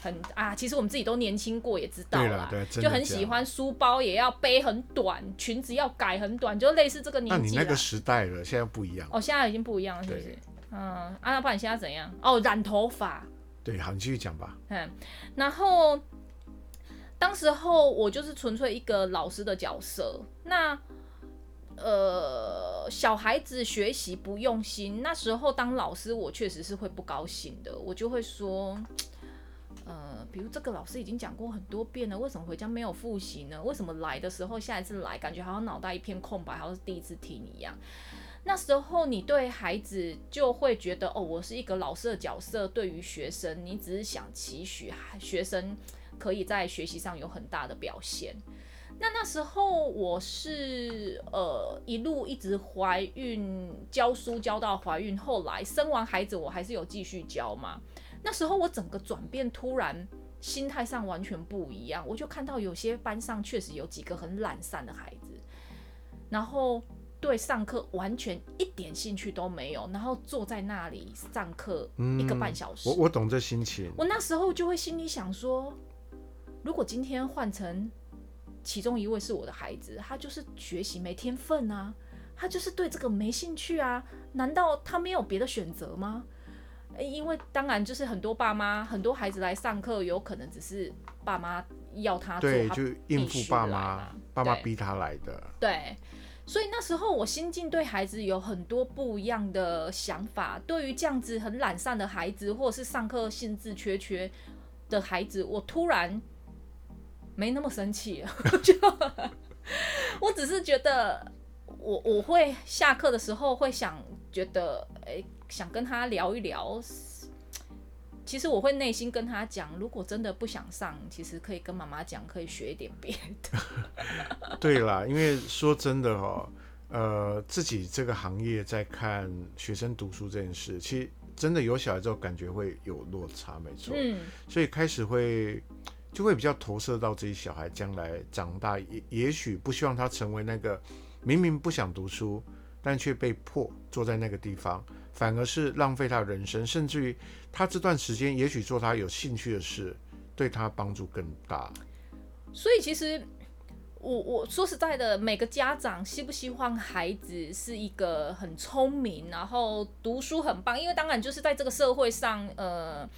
S2: 很啊，其实我们自己都年轻过，也知道啦，就很喜欢书包也要背很短，裙子要改很短，就类似这个年纪。那
S3: 你那个时代了，现在不一样。
S2: 哦，现在已经不一样了，是不是？嗯，啊，那不然你现在怎样？哦，染头发。
S3: 对，好，你继续讲吧。
S2: 嗯，然后当时候我就是纯粹一个老师的角色，那呃，小孩子学习不用心，那时候当老师我确实是会不高兴的，我就会说。呃，比如这个老师已经讲过很多遍了，为什么回家没有复习呢？为什么来的时候下一次来感觉好像脑袋一片空白，好像是第一次听一样？那时候你对孩子就会觉得，哦，我是一个老师的角色，对于学生，你只是想期许学生可以在学习上有很大的表现。那那时候我是呃一路一直怀孕教书教到怀孕，后来生完孩子我还是有继续教嘛。那时候我整个转变突然心态上完全不一样，我就看到有些班上确实有几个很懒散的孩子，然后对上课完全一点兴趣都没有，然后坐在那里上课一个半小时。
S3: 嗯，我我懂这心情。
S2: 我那时候就会心里想说，如果今天换成。其中一位是我的孩子，他就是学习没天分啊，他就是对这个没兴趣啊，难道他没有别的选择吗？因为当然就是很多爸妈，很多孩子来上课，有可能只是爸妈要他做，对，
S3: 就应付爸妈，爸妈逼他来的。
S2: 对，所以那时候我心境对孩子有很多不一样的想法。对于这样子很懒散的孩子，或者是上课兴致缺缺的孩子，我突然。没那么生气，就我只是觉得我我会下课的时候会想觉得哎，想跟他聊一聊。其实我会内心跟他讲，如果真的不想上，其实可以跟妈妈讲，可以学一点别的。
S3: 对啦，因为说真的哦，呃，自己这个行业在看学生读书这件事，其实真的有小孩之后感觉会有落差，没错。嗯，所以开始会。就会比较投射到自己小孩将来长大，也也许不希望他成为那个明明不想读书，但却被迫坐在那个地方，反而是浪费他人生，甚至于他这段时间也许做他有兴趣的事，对他帮助更大。
S2: 所以其实我我说实在的，每个家长希不希望孩子是一个很聪明，然后读书很棒？因为当然就是在这个社会上，呃。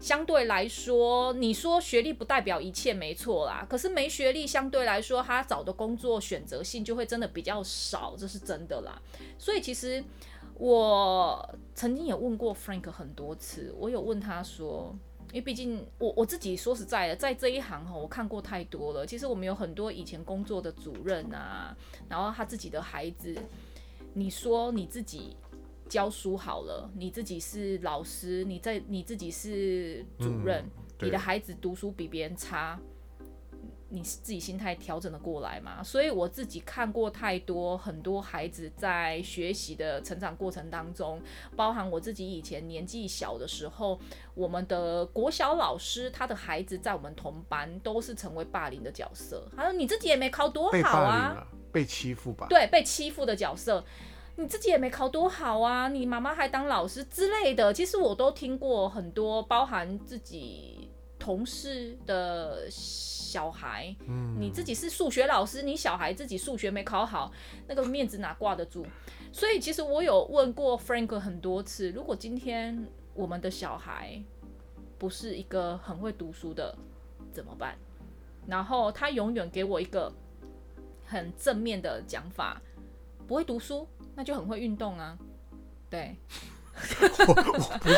S2: 相对来说，你说学历不代表一切，没错啦。可是没学历，相对来说，他找的工作选择性就会真的比较少，这是真的啦。所以其实我曾经也问过 Frank 很多次，我有问他说，因为毕竟我我自己说实在的，在这一行哈，我看过太多了。其实我们有很多以前工作的主任啊，然后他自己的孩子，你说你自己。教书好了，你自己是老师，你在你自己是主任，嗯、你的孩子读书比别人差，你自己心态调整的过来嘛？所以我自己看过太多很多孩子在学习的成长过程当中，包含我自己以前年纪小的时候，我们的国小老师他的孩子在我们同班都是成为霸凌的角色。他说你自己也没考多好啊，
S3: 被欺负吧？
S2: 对，被欺负的角色。你自己也没考多好啊，你妈妈还当老师之类的，其实我都听过很多，包含自己同事的小孩，嗯，你自己是数学老师，你小孩自己数学没考好，那个面子哪挂得住？所以其实我有问过 Frank 很多次，如果今天我们的小孩不是一个很会读书的，怎么办？然后他永远给我一个很正面的讲法，不会读书。那就很会运动啊，对。
S3: 我我不是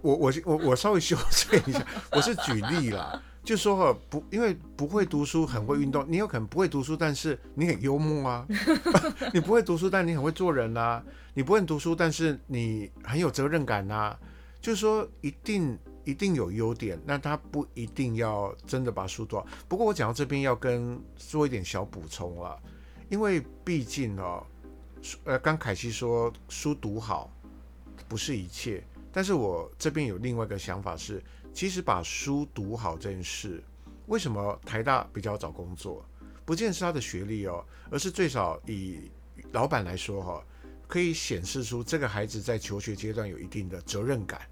S3: 我我我我稍微修正一下，我是举例啦，就说哈不，因为不会读书很会运动，你有可能不会读书，但是你很幽默啊。你不会读书，但你很会做人啊。你不会读书，但是你很有责任感啊。就是说一定一定有优点，那他不一定要真的把书读好。不过我讲到这边要跟做一点小补充了，因为毕竟哦。呃，刚凯西说书读好不是一切，但是我这边有另外一个想法是，其实把书读好这件事，为什么台大比较找工作，不见是他的学历哦，而是最少以老板来说哈，可以显示出这个孩子在求学阶段有一定的责任感。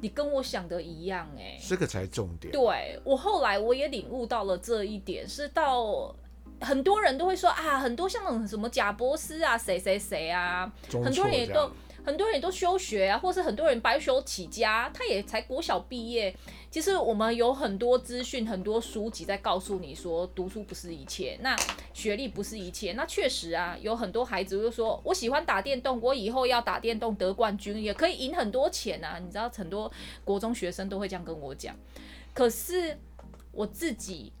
S2: 你跟我想的一样哎，
S3: 这个才重点。
S2: 对，我后来我也领悟到了这一点，是到。很多人都会说啊，很多像那种什么贾博斯啊，谁谁谁啊，很多人也都很多人都休学啊，或是很多人白手起家，他也才国小毕业。其实我们有很多资讯、很多书籍在告诉你说，读书不是一切，那学历不是一切。那确实啊，有很多孩子就说，我喜欢打电动，我以后要打电动得冠军，也可以赢很多钱啊。你知道，很多国中学生都会这样跟我讲。可是我自己。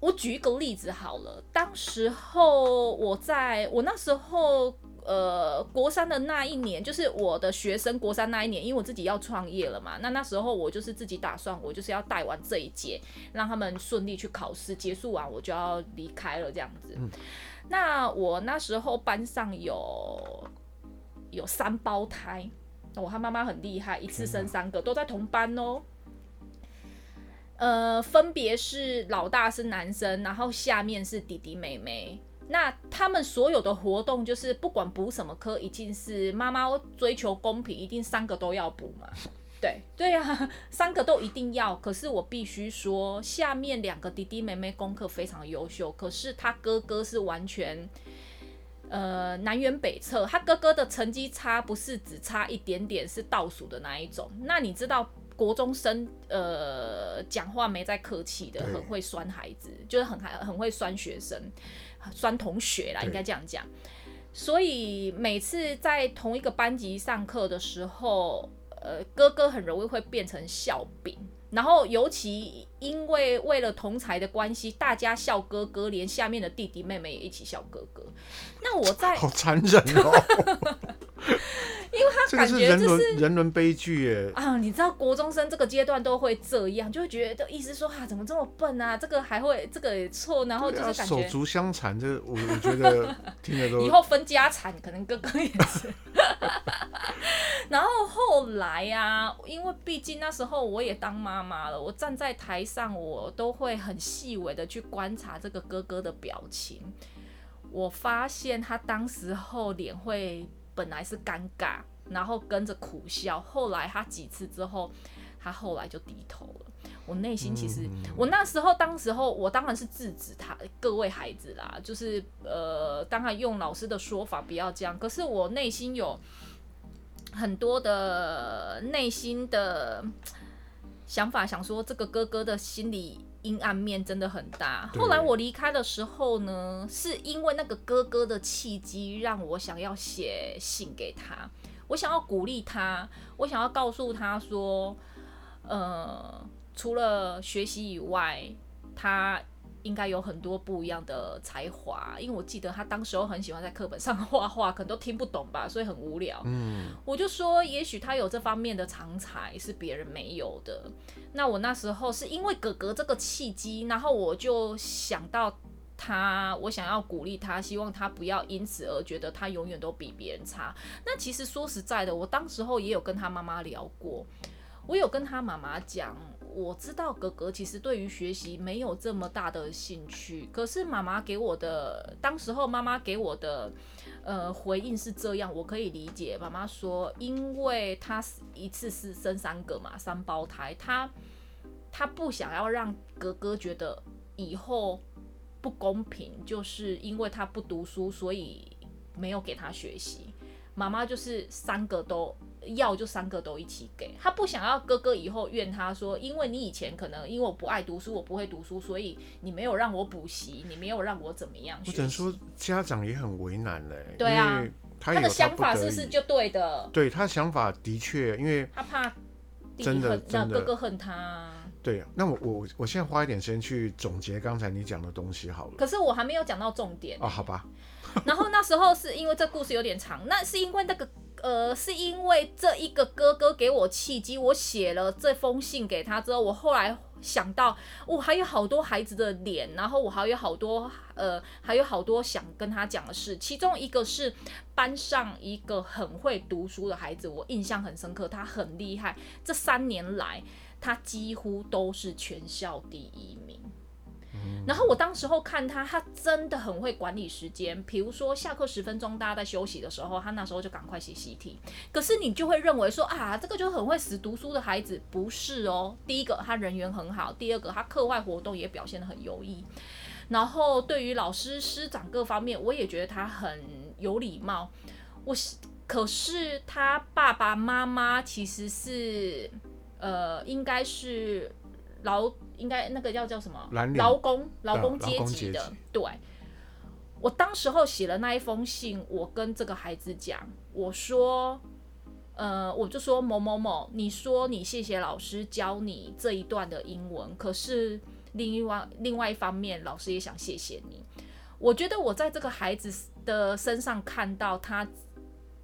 S2: 我举一个例子好了，当时候我在我那时候呃国三的那一年，就是我的学生国三那一年，因为我自己要创业了嘛，那那时候我就是自己打算，我就是要带完这一届，让他们顺利去考试，结束完我就要离开了这样子。嗯、那我那时候班上有有三胞胎，我他妈妈很厉害，一次生三个，都在同班哦。呃，分别是老大是男生，然后下面是弟弟妹妹。那他们所有的活动，就是不管补什么科，一定是妈妈追求公平，一定三个都要补嘛。对对呀、啊，三个都一定要。可是我必须说，下面两个弟弟妹妹功课非常优秀，可是他哥哥是完全呃南辕北辙。他哥哥的成绩差，不是只差一点点，是倒数的那一种。那你知道？国中生，呃，讲话没在客气的，很会酸孩子，就是很还很会酸学生，酸同学啦，应该这样讲。所以每次在同一个班级上课的时候，呃，哥哥很容易会变成笑柄。然后，尤其因为为了同才的关系，大家笑哥哥，连下面的弟弟妹妹也一起笑哥哥。那我在
S3: 好残忍哦，
S2: 因为他感觉这是
S3: 人伦悲剧耶
S2: 啊！你知道国中生这个阶段都会这样，就会觉得意思说啊，怎么这么笨啊？这个还会这个也错，然后就是感觉
S3: 手足相残，这我我觉得 听得都
S2: 以后分家产，可能哥哥也是。然后后来呀、啊，因为毕竟那时候我也当妈妈了，我站在台上，我都会很细微的去观察这个哥哥的表情。我发现他当时候脸会本来是尴尬，然后跟着苦笑。后来他几次之后，他后来就低头了。我内心其实，我那时候当时候我当然是制止他各位孩子啦，就是呃，当然用老师的说法不要这样。可是我内心有。很多的内心的想法，想说这个哥哥的心理阴暗面真的很大。后来我离开的时候呢，是因为那个哥哥的契机，让我想要写信给他，我想要鼓励他，我想要告诉他说，呃，除了学习以外，他。应该有很多不一样的才华，因为我记得他当时候很喜欢在课本上画画，可能都听不懂吧，所以很无聊。嗯，我就说，也许他有这方面的长才，是别人没有的。那我那时候是因为哥哥这个契机，然后我就想到他，我想要鼓励他，希望他不要因此而觉得他永远都比别人差。那其实说实在的，我当时候也有跟他妈妈聊过，我有跟他妈妈讲。我知道哥哥其实对于学习没有这么大的兴趣，可是妈妈给我的，当时候妈妈给我的，呃，回应是这样，我可以理解。妈妈说，因为他一次是生三个嘛，三胞胎，他他不想要让哥哥觉得以后不公平，就是因为他不读书，所以没有给他学习。妈妈就是三个都。要就三个都一起给他，不想要哥哥以后怨他说，因为你以前可能因为我不爱读书，我不会读书，所以你没有让我补习，你没有让我怎么样。
S3: 我只能说家长也很为难嘞。
S2: 对啊，
S3: 他，
S2: 他的想法是不是就对的？
S3: 对，他想法的确，因为
S2: 他怕真的让哥哥恨他。
S3: 对啊，那我我我现在花一点时间去总结刚才你讲的东西好了。
S2: 可是我还没有讲到重点
S3: 哦，好吧。
S2: 然后那时候是因为这故事有点长，那是因为那个。呃，是因为这一个哥哥给我契机，我写了这封信给他之后，我后来想到，我还有好多孩子的脸，然后我还有好多呃，还有好多想跟他讲的事。其中一个是班上一个很会读书的孩子，我印象很深刻，他很厉害，这三年来他几乎都是全校第一名。然后我当时候看他，他真的很会管理时间。比如说下课十分钟，大家在休息的时候，他那时候就赶快写习题。可是你就会认为说啊，这个就很会死读书的孩子，不是哦。第一个，他人缘很好；第二个，他课外活动也表现得很优异。然后对于老师师长各方面，我也觉得他很有礼貌。我可是他爸爸妈妈其实是呃，应该是。劳应该那个叫叫什么？劳工劳工阶级的。级对，我当时候写了那一封信，我跟这个孩子讲，我说，呃，我就说某某某，你说你谢谢老师教你这一段的英文，可是另外另外一方面，老师也想谢谢你。我觉得我在这个孩子的身上看到他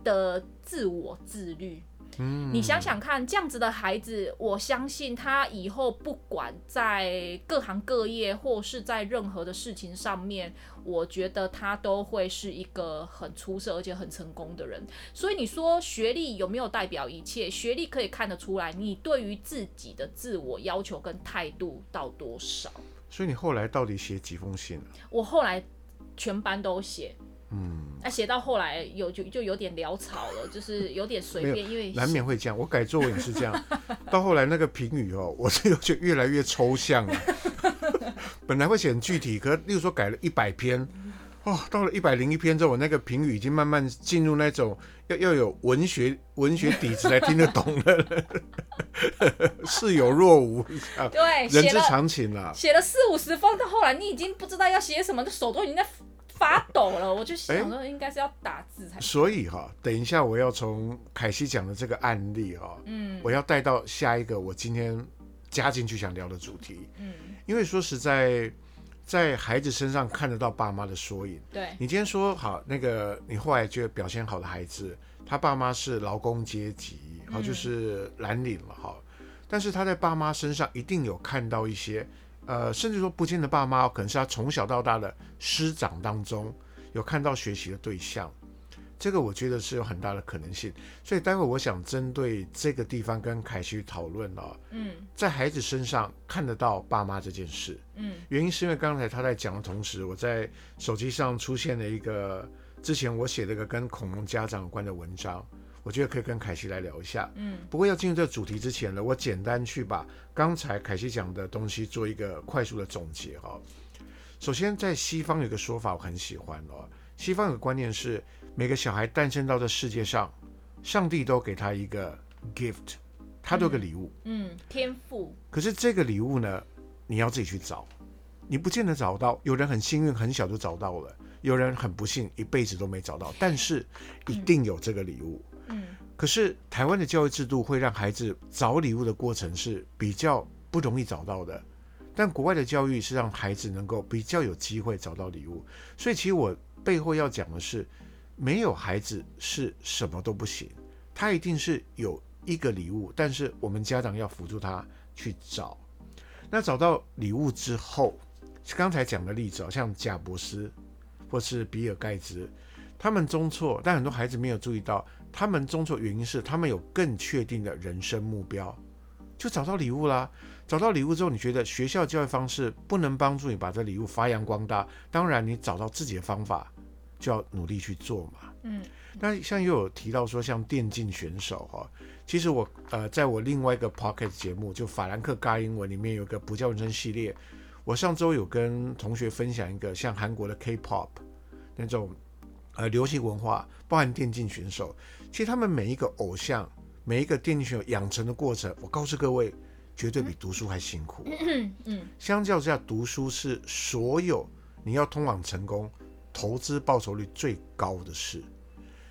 S2: 的自我自律。嗯，你想想看，这样子的孩子，我相信他以后不管在各行各业或是在任何的事情上面，我觉得他都会是一个很出色而且很成功的人。所以你说学历有没有代表一切？学历可以看得出来你对于自己的自我要求跟态度到多少。
S3: 所以你后来到底写几封信？
S2: 我后来全班都写。嗯，那、啊、写到后来有就就有点潦草了，就是有点随便，因为
S3: 难免会这样。我改作文也是这样，到后来那个评语哦，我这就越来越抽象了。本来会写很具体，可是例如说改了一百篇，哦，到了一百零一篇之后，我那个评语已经慢慢进入那种要要有文学文学底子才听得懂了，似有若无。
S2: 对，
S3: 人之常情啦。
S2: 写了四五十封，到后来你已经不知道要写什么，的手都已经在。发抖了，我就想说应该是要打字才。
S3: 所以哈，等一下我要从凯西讲的这个案例哈，嗯，我要带到下一个我今天加进去想聊的主题，嗯，因为说实在，在孩子身上看得到爸妈的缩影。
S2: 对，
S3: 你今天说好那个，你后来觉得表现好的孩子，他爸妈是劳工阶级，好就是蓝领了哈，但是他在爸妈身上一定有看到一些。呃，甚至说不见的爸妈可能是他从小到大的师长当中有看到学习的对象，这个我觉得是有很大的可能性。所以待会我想针对这个地方跟凯西讨论了。嗯，在孩子身上看得到爸妈这件事，嗯，原因是因为刚才他在讲的同时，我在手机上出现了一个之前我写了一个跟恐龙家长有关的文章。我觉得可以跟凯西来聊一下，嗯，不过要进入这个主题之前呢，我简单去把刚才凯西讲的东西做一个快速的总结哈。首先，在西方有一个说法我很喜欢哦，西方有个观念是每个小孩诞生到这世界上，上帝都给他一个 gift，他都有个礼物，
S2: 嗯，嗯，天赋。
S3: 可是这个礼物呢，你要自己去找，你不见得找到，有人很幸运很小就找到了，有人很不幸一辈子都没找到，但是一定有这个礼物。可是台湾的教育制度会让孩子找礼物的过程是比较不容易找到的，但国外的教育是让孩子能够比较有机会找到礼物。所以其实我背后要讲的是，没有孩子是什么都不行，他一定是有一个礼物，但是我们家长要辅助他去找。那找到礼物之后，刚才讲的例子，好像贾伯斯或是比尔盖茨，他们中错，但很多孩子没有注意到。他们中错原因是他们有更确定的人生目标，就找到礼物啦。找到礼物之后，你觉得学校教育方式不能帮助你把这礼物发扬光大？当然，你找到自己的方法，就要努力去做嘛。嗯，那像又有提到说，像电竞选手哈，其实我呃，在我另外一个 Pocket 节目，就法兰克尬英文里面有个不教人生系列，我上周有跟同学分享一个像韩国的 K-pop 那种呃流行文化，包含电竞选手。其实他们每一个偶像，每一个电竞选手养成的过程，我告诉各位，绝对比读书还辛苦。嗯嗯，相较之下，读书是所有你要通往成功、投资报酬率最高的事。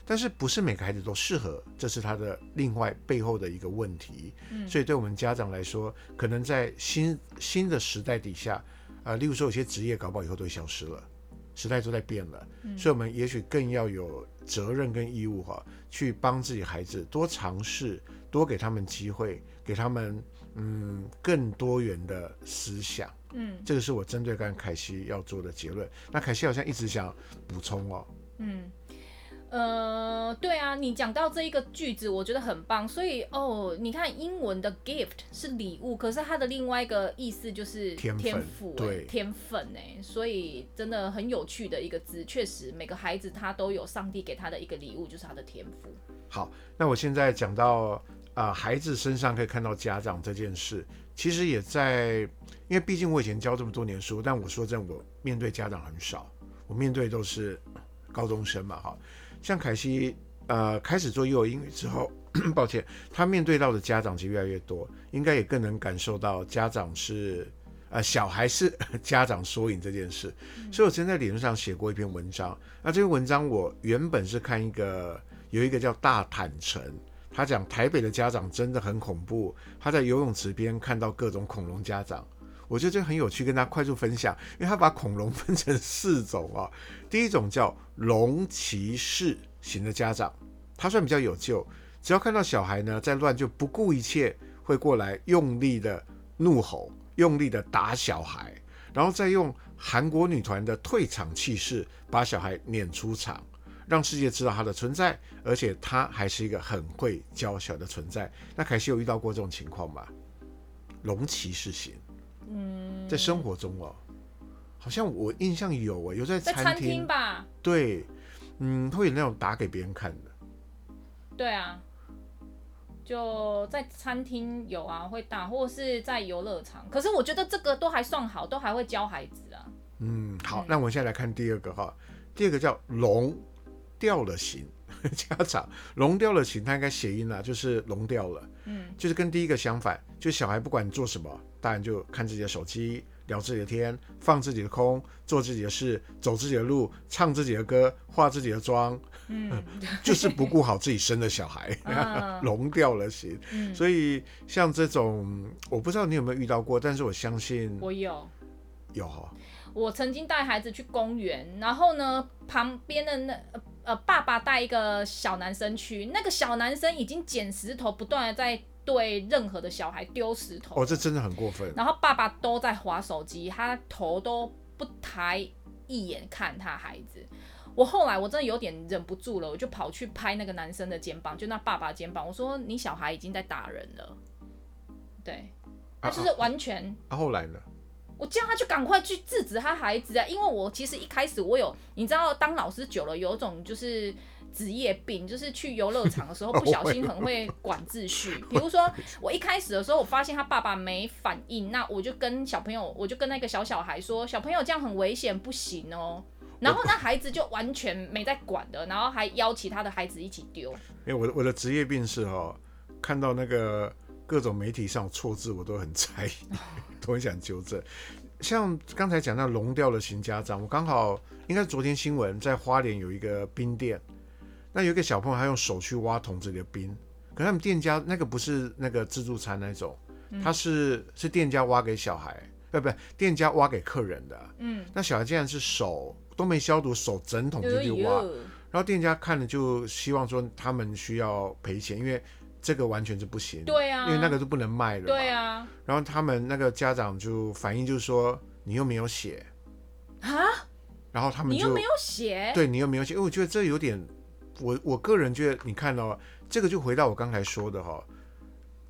S3: 但是不是每个孩子都适合，这是他的另外背后的一个问题。所以对我们家长来说，可能在新新的时代底下，呃，例如说有些职业搞不好以后都会消失了。时代都在变了，所以我们也许更要有责任跟义务哈，去帮自己孩子多尝试，多给他们机会，给他们嗯更多元的思想。嗯，这个是我针对刚才凯西要做的结论。那凯西好像一直想补充哦。嗯。
S2: 呃，对啊，你讲到这一个句子，我觉得很棒。所以哦，你看英文的 gift 是礼物，可是它的另外一个意思就是天赋，对，天分哎，所以真的很有趣的一个字。确实，每个孩子他都有上帝给他的一个礼物，就是他的天赋。
S3: 好，那我现在讲到啊、呃，孩子身上可以看到家长这件事，其实也在，因为毕竟我以前教这么多年书，但我说真的，我面对家长很少，我面对都是高中生嘛，哈。像凯西，呃，开始做幼儿英语之后，抱歉，他面对到的家长就越来越多，应该也更能感受到家长是，呃，小孩是 家长缩影这件事。所以我曾经在理论上写过一篇文章，那这篇文章我原本是看一个有一个叫大坦诚，他讲台北的家长真的很恐怖，他在游泳池边看到各种恐龙家长，我觉得这很有趣，跟大家快速分享，因为他把恐龙分成四种啊。第一种叫龙骑士型的家长，他算比较有救，只要看到小孩呢在乱，就不顾一切会过来用力的怒吼，用力的打小孩，然后再用韩国女团的退场气势把小孩撵出场。让世界知道他的存在，而且他还是一个很会教小的存在。那凯西有遇到过这种情况吗？龙骑士型，嗯，在生活中哦，好像我印象有啊有在餐厅，在餐厅
S2: 吧？
S3: 对，嗯，会有那种打给别人看的。
S2: 对啊，就在餐厅有啊，会打，或是在游乐场。可是我觉得这个都还算好，都还会教孩子啊。
S3: 嗯，好，嗯，那我们现在来看第二个哈，第二个叫龙。掉了形，家长聋掉了形，他应该谐音啊，就是聋掉了，嗯，就是跟第一个相反，就小孩不管你做什么，大人就看自己的手机，聊自己的天，放自己的空，做自己的事，走自己的路，唱自己的歌，化自己的妆，嗯，就是不顾好自己生的小孩，聋掉了形，嗯，所以像这种，我不知道你有没有遇到过，但是我相信
S2: 我有，
S3: 有哈，
S2: 我曾经带孩子去公园，然后呢，旁边的那。呃，爸爸带一个小男生去，那个小男生已经捡石头，不断的在对任何的小孩丢石头。
S3: 哦，这真的很过分。
S2: 然后爸爸都在划手机，他头都不抬一眼看他孩子。我后来我真的有点忍不住了，我就跑去拍那个男生的肩膀，就那爸爸肩膀，我说：“你小孩已经在打人了。”对，他就是完全。
S3: 啊，啊，后来呢？
S2: 我叫他去赶快去制止他孩子啊！因为我其实一开始我有，你知道，当老师久了有一种就是职业病，就是去游乐场的时候不小心很会管秩序。比如说我一开始的时候，我发现他爸爸没反应，那我就跟小朋友，我就跟那个小小孩说：“小朋友这样很危险，不行哦。”然后那孩子就完全没在管的，然后还邀其他的孩子一起丢。
S3: 因为我的我的职业病是哦，看到那个。各种媒体上错字我都很在意，都很想纠正。像刚才讲到聋掉的型家长，我刚好应该昨天新闻在花莲有一个冰店，那有一个小朋友他用手去挖桶子里的冰，可是他们店家那个不是那个自助餐那种，他是是店家挖给小孩，不不，店家挖给客人的。嗯，那小孩竟然是手都没消毒，手整桶进去挖，然后店家看了就希望说他们需要赔钱，因为。这个完全是不行，
S2: 对啊，
S3: 因为那个都不能卖了，
S2: 对啊。
S3: 然后他们那个家长就反映，就是说你又没有写
S2: 啊，
S3: 然后他们就
S2: 你又没有写，
S3: 对你又没有写，因为我觉得这有点，我我个人觉得，你看到这个就回到我刚才说的哈，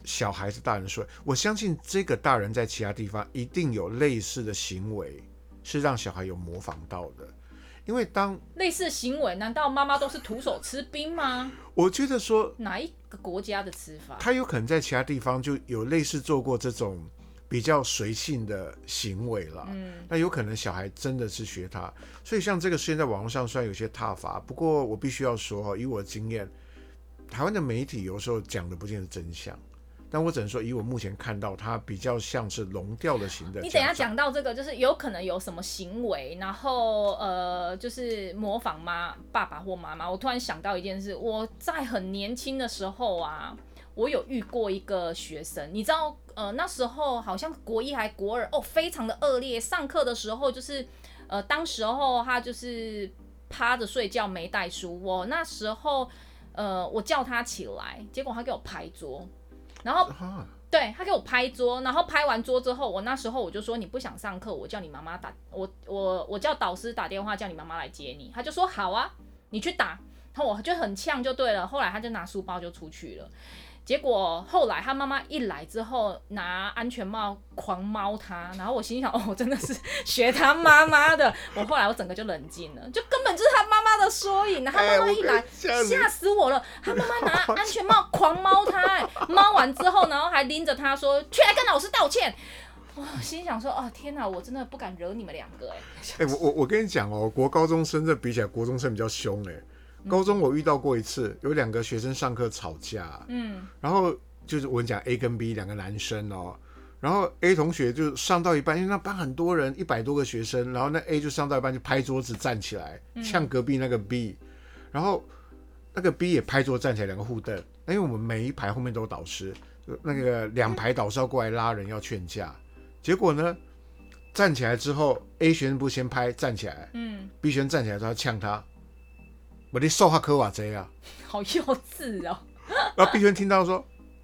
S3: 小孩子大人说，我相信这个大人在其他地方一定有类似的行为，是让小孩有模仿到的。因为当
S2: 类似行为，难道妈妈都是徒手吃冰吗？
S3: 我觉得说
S2: 哪一个国家的吃法，
S3: 他有可能在其他地方就有类似做过这种比较随性的行为了。嗯，那有可能小孩真的是学他，所以像这个事件在网络上虽然有些挞伐，不过我必须要说，以我的经验，台湾的媒体有时候讲的不见得真相。但我只能说，以我目前看到，它比较像是聋掉的型的。
S2: 你等一下讲到这个，就是有可能有什么行为，然后呃，就是模仿妈爸爸或妈妈。我突然想到一件事，我在很年轻的时候啊，我有遇过一个学生，你知道，呃，那时候好像国一还国二哦，非常的恶劣。上课的时候就是，呃，当时候他就是趴着睡觉没带书。我那时候，呃，我叫他起来，结果他给我拍桌。然后，对，他给我拍桌，然后拍完桌之后，我那时候我就说，你不想上课，我叫你妈妈打我我我叫导师打电话叫你妈妈来接你，他就说好啊，你去打，然后我就很呛就对了，后来他就拿书包就出去了。结果后来他妈妈一来之后，拿安全帽狂猫他，然后我心想，哦，真的是学他妈妈的。我后来我整个就冷静了，就根本就是他妈妈的缩影。他妈妈一来，吓死我了。他妈妈拿安全帽狂猫他，哎，猫完之后，然后还拎着他说，去来跟老师道歉。我，心想说，哦，天哪，我真的不敢惹你们两个，哎。
S3: 哎，我我我跟你讲哦，国高中生这比起来，国中生比较凶，哎。高中我遇到过一次，有两个学生上课吵架，嗯，然后就是我讲 A 跟 B 两个男生哦，然后 A 同学就上到一半，因为那班很多人，一百多个学生，然后那 A 就上到一半就拍桌子站起来，呛隔壁那个 B，然后那个 B 也拍桌站起来，两个互瞪，因为我们每一排后面都有导师，那个两排导师要过来拉人要劝架，结果呢，站起来之后，A 学生不先拍站起来，
S2: 嗯
S3: ，B 学生站起来之后呛他，我你数学科瓦贼啊，
S2: 好幼稚哦。
S3: 然后 B 学生听到说，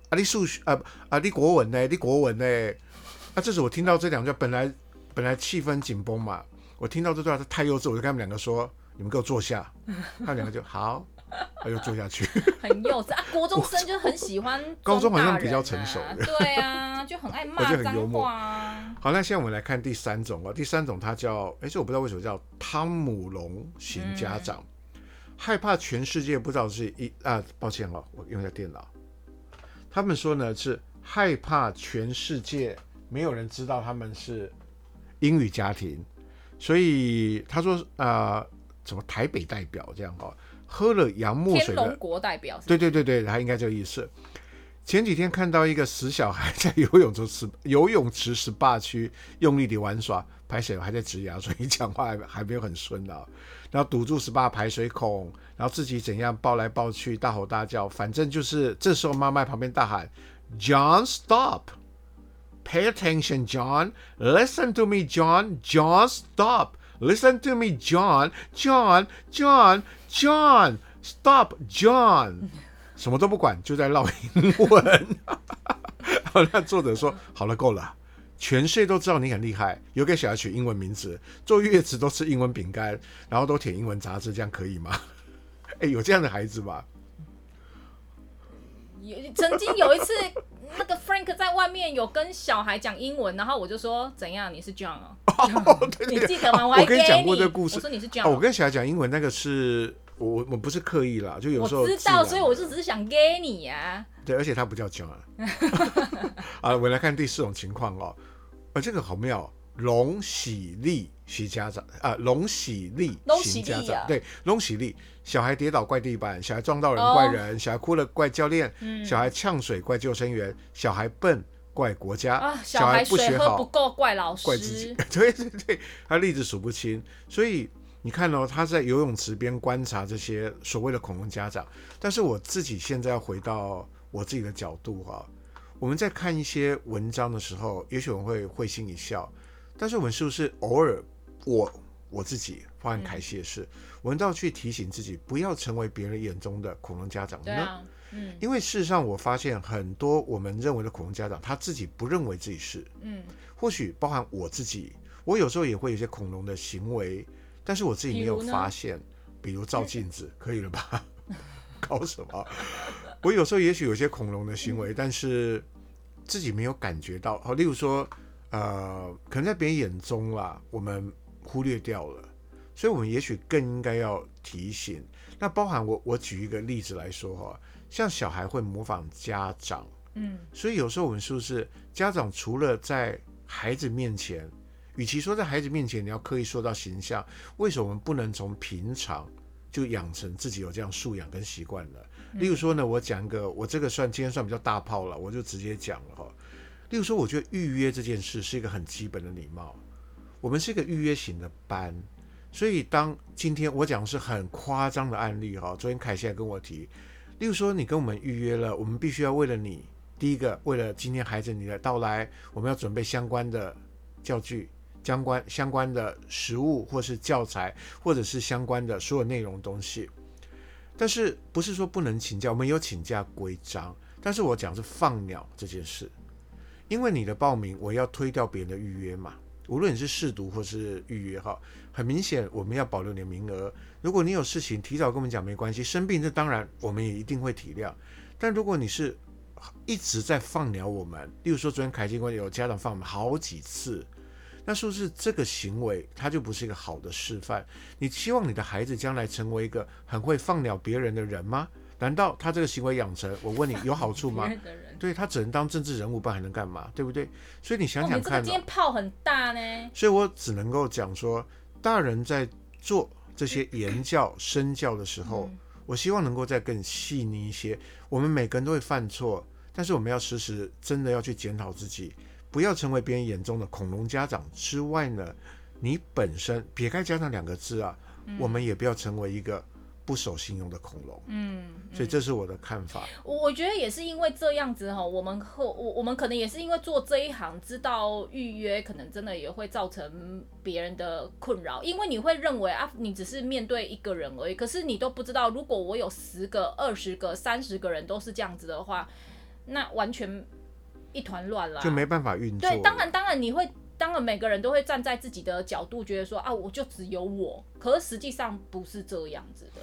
S3: 啊你数学啊啊你国文呢？你国文呢？啊、这是我听到这两句，本来本来气氛紧绷嘛，我听到这段他太幼稚，我就跟他们两个说，你们给我坐下，他们两个就好。他又坐下去，
S2: 很幼稚啊！国中生就很喜欢、啊，
S3: 高中好像比较成熟的，
S2: 对啊，就很爱骂脏话啊。
S3: 好，那现在我们来看第三种啊，第三种它叫，哎、欸，这我不知道为什么叫汤姆龙型家长，嗯、害怕全世界不知道是一啊，抱歉哦，我用一下电脑。他们说呢是害怕全世界没有人知道他们是英语家庭，所以他说啊，什么台北代表这样哦。喝了洋墨水的
S2: 天龙国代表，
S3: 对对对对，他应该这个意思。前几天看到一个死小孩在游泳池游泳池十八区用力的玩耍，排水还在直牙，所以讲话还还没有很顺啊。然后堵住十八排水孔，然后自己怎样抱来抱去，大吼大叫，反正就是这时候妈妈旁边大喊：“John, stop! Pay attention, John! Listen to me, John! John, stop! Listen to me, John! John, John!” John, stop, John，什么都不管，就在唠英文。然后那作者说：“好了，够了，全世界都知道你很厉害，有给小孩取英文名字，坐月子都吃英文饼干，然后都舔英文杂志，这样可以吗？” 哎，有这样的孩子吗？
S2: 有，曾经有一次，那个 Frank 在外面有跟小孩讲英文，然后我就说：“怎样？你是 John 啊？”
S3: 哦，对对对，
S2: 你记得吗？我还
S3: 跟你讲过这个故事。
S2: 我说你是 John，
S3: 我跟小孩讲英文那个是。我我不是刻意啦，就有时候
S2: 我知道，所以我就只是想给你呀、啊。
S3: 对，而且他不叫 John。啊，我来看第四种情况哦，啊，这个好妙，龙喜利徐家长啊，龙喜利型家长，对，龙喜利，小孩跌倒怪地板，小孩撞到人怪人，哦、小孩哭了怪教练，嗯、小孩呛水怪救生员，小孩笨怪国家，
S2: 啊、小孩不学好不够怪老师，
S3: 怪自己，对对对，他例子数不清，所以。你看哦，他在游泳池边观察这些所谓的恐龙家长，但是我自己现在要回到我自己的角度哈，我们在看一些文章的时候，也许我们会会心一笑，但是我们是不是偶尔，我我自己，包含凯西也是，我们都要去提醒自己，不要成为别人眼中的恐龙家长呢？嗯，因为事实上我发现很多我们认为的恐龙家长，他自己不认为自己是，嗯，或许包含我自己，我有时候也会有一些恐龙的行为。但是我自己没有发现，比如照镜子，可以了吧？搞什么？我有时候也许有些恐龙的行为，但是自己没有感觉到。好，例如说，呃，可能在别人眼中啦，我们忽略掉了，所以我们也许更应该要提醒。那包含我，我举一个例子来说哈，像小孩会模仿家长，嗯，所以有时候我们是不是家长除了在孩子面前？与其说在孩子面前你要刻意塑造形象，为什么我们不能从平常就养成自己有这样素养跟习惯呢？例如说呢，我讲一个，我这个算今天算比较大炮了，我就直接讲了哈。例如说，我觉得预约这件事是一个很基本的礼貌。我们是一个预约型的班，所以当今天我讲的是很夸张的案例哈，昨天凯西还跟我提，例如说你跟我们预约了，我们必须要为了你，第一个为了今天孩子你的到来，我们要准备相关的教具。相关相关的食物，或是教材，或者是相关的所有内容东西，但是不是说不能请假？我们有请假规章，但是我讲是放鸟这件事，因为你的报名我要推掉别人的预约嘛，无论你是试读或是预约哈，很明显我们要保留你的名额。如果你有事情提早跟我们讲没关系，生病这当然我们也一定会体谅，但如果你是一直在放鸟我们，例如说昨天凯基官有家长放我们好几次。那是不是这个行为，它就不是一个好的示范？你希望你的孩子将来成为一个很会放鸟别人的人吗？难道他这个行为养成，我问你有好处吗？对，他只能当政治人物，不然还能干嘛？对不对？所以你想想看，
S2: 今天炮很大呢。
S3: 所以我只能够讲说，大人在做这些言教、身教的时候，我希望能够再更细腻一些。我们每个人都会犯错，但是我们要时时真的要去检讨自己。不要成为别人眼中的恐龙家长之外呢，你本身撇开家长两个字啊，嗯、我们也不要成为一个不守信用的恐龙。
S2: 嗯，
S3: 嗯，所以这是我的看法。
S2: 我我觉得也是因为这样子哈，我们后我我们可能也是因为做这一行，知道预约可能真的也会造成别人的困扰，因为你会认为啊，你只是面对一个人而已，可是你都不知道，如果我有十个、二十个、三十个人都是这样子的话，那完全一团乱了，
S3: 就没办法运作。
S2: 对，当然当然你会。当然，每个人都会站在自己的角度，觉得说啊，我就只有我。可是实际上不是这样子的，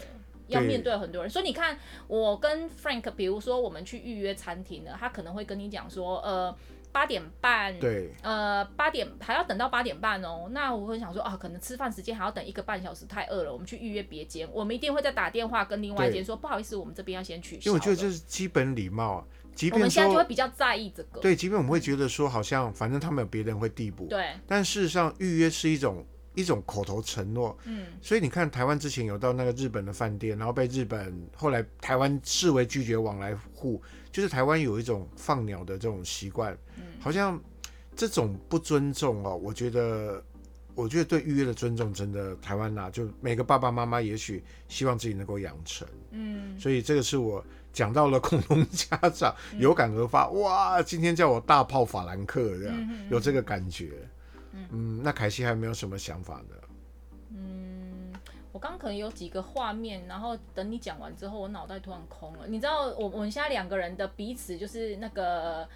S2: 要面对很多人。所以你看，我跟 Frank，比如说我们去预约餐厅呢，他可能会跟你讲说，呃，八点半，
S3: 对，
S2: 呃，八点还要等到八点半哦。那我会想说啊，可能吃饭时间还要等一个半小时，太饿了，我们去预约别间。我们一定会再打电话跟另外一间说，不好意思，我们这边要先取消。
S3: 因为我觉得这是基本礼貌。
S2: 我们现在就会比较在意这个。
S3: 对，即便我们会觉得说，好像反正他们有别人会递补。
S2: 对。但
S3: 事实上，预约是一种一种口头承诺。嗯。所以你看，台湾之前有到那个日本的饭店，然后被日本后来台湾视为拒绝往来户，就是台湾有一种放鸟的这种习惯。嗯。好像这种不尊重哦，我觉得，我觉得对预约的尊重，真的台湾呐，就每个爸爸妈妈也许希望自己能够养成。嗯。所以这个是我。讲到了恐龙家长有感而发，嗯、哇！今天叫我大炮法兰克这样，嗯、有这个感觉。嗯，嗯，那凯西还有没有什么想法呢？
S2: 嗯，我刚可能有几个画面，然后等你讲完之后，我脑袋突然空了。你知道，我我们现在两个人的彼此就是那个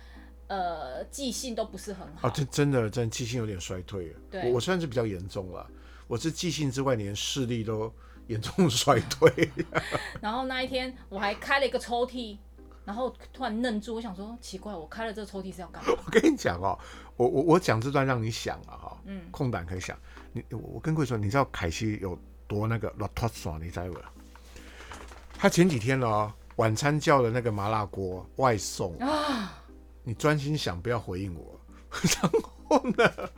S2: 呃记性都不是很好。
S3: 哦，这真的真的记性有点衰退了。
S2: 对，
S3: 我我算是比较严重了，我是记性之外，连视力都。严重衰退。
S2: 然后那一天我还开了一个抽屉，然后突然愣住，我想说奇怪，我开了这个抽屉是要干嘛？
S3: 我跟你讲哦，我我我讲这段让你想啊哈，嗯，空档可以想。你我跟各位说，你知道凯西有多那个老脱爽？你知道不？他前几天呢，晚餐叫的那个麻辣锅外送啊，你专心想，不要回应我。然后呢，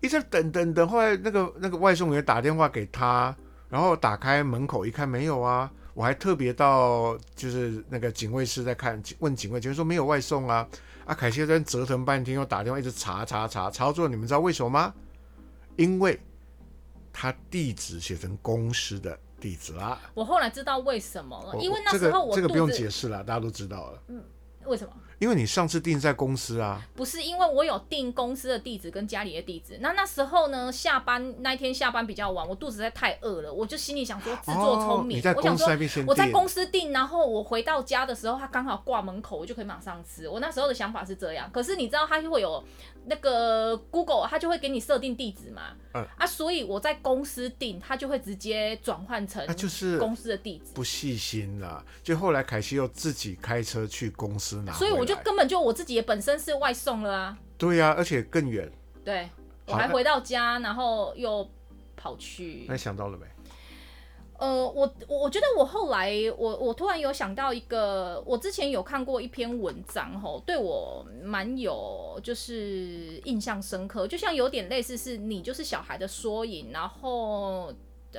S3: 一直等等等，后来那个那个外送员打电话给他。然后打开门口一看，没有啊！我还特别到就是那个警卫室在看，问警卫，警卫说没有外送啊。阿凯西在折腾半天，又打电话一直查查查，查到最后，你们知道为什么吗？因为他地址写成公司的地址啦。
S2: 我后来知道为什么了，因为那时候我
S3: 这个这个不用解释了，大家都知道了。
S2: 嗯，为什么？
S3: 因为你上次订在公司啊，
S2: 不是因为我有订公司的地址跟家里的地址。那那时候呢，下班那一天下班比较晚，我肚子实在太饿了，我就心里想说自作聪明，
S3: 哦、我想说
S2: 我在公司订，然后我回到家的时候，他刚好挂门口，我就可以马上吃。我那时候的想法是这样，可是你知道他就会有那个 Google，他就会给你设定地址嘛，嗯、啊，所以我在公司订，他就会直接转换成就是公司的地址。
S3: 不细心了，就后来凯西又自己开车去公司拿，
S2: 所以我就根本就我自己。也本身是外送了啊，
S3: 对呀、啊，而且更远。
S2: 对，我还回到家，然后又跑去。
S3: 那想到了没？
S2: 呃，我我觉得我后来，我我突然有想到一个，我之前有看过一篇文章，吼，对我蛮有就是印象深刻，就像有点类似是你就是小孩的缩影，然后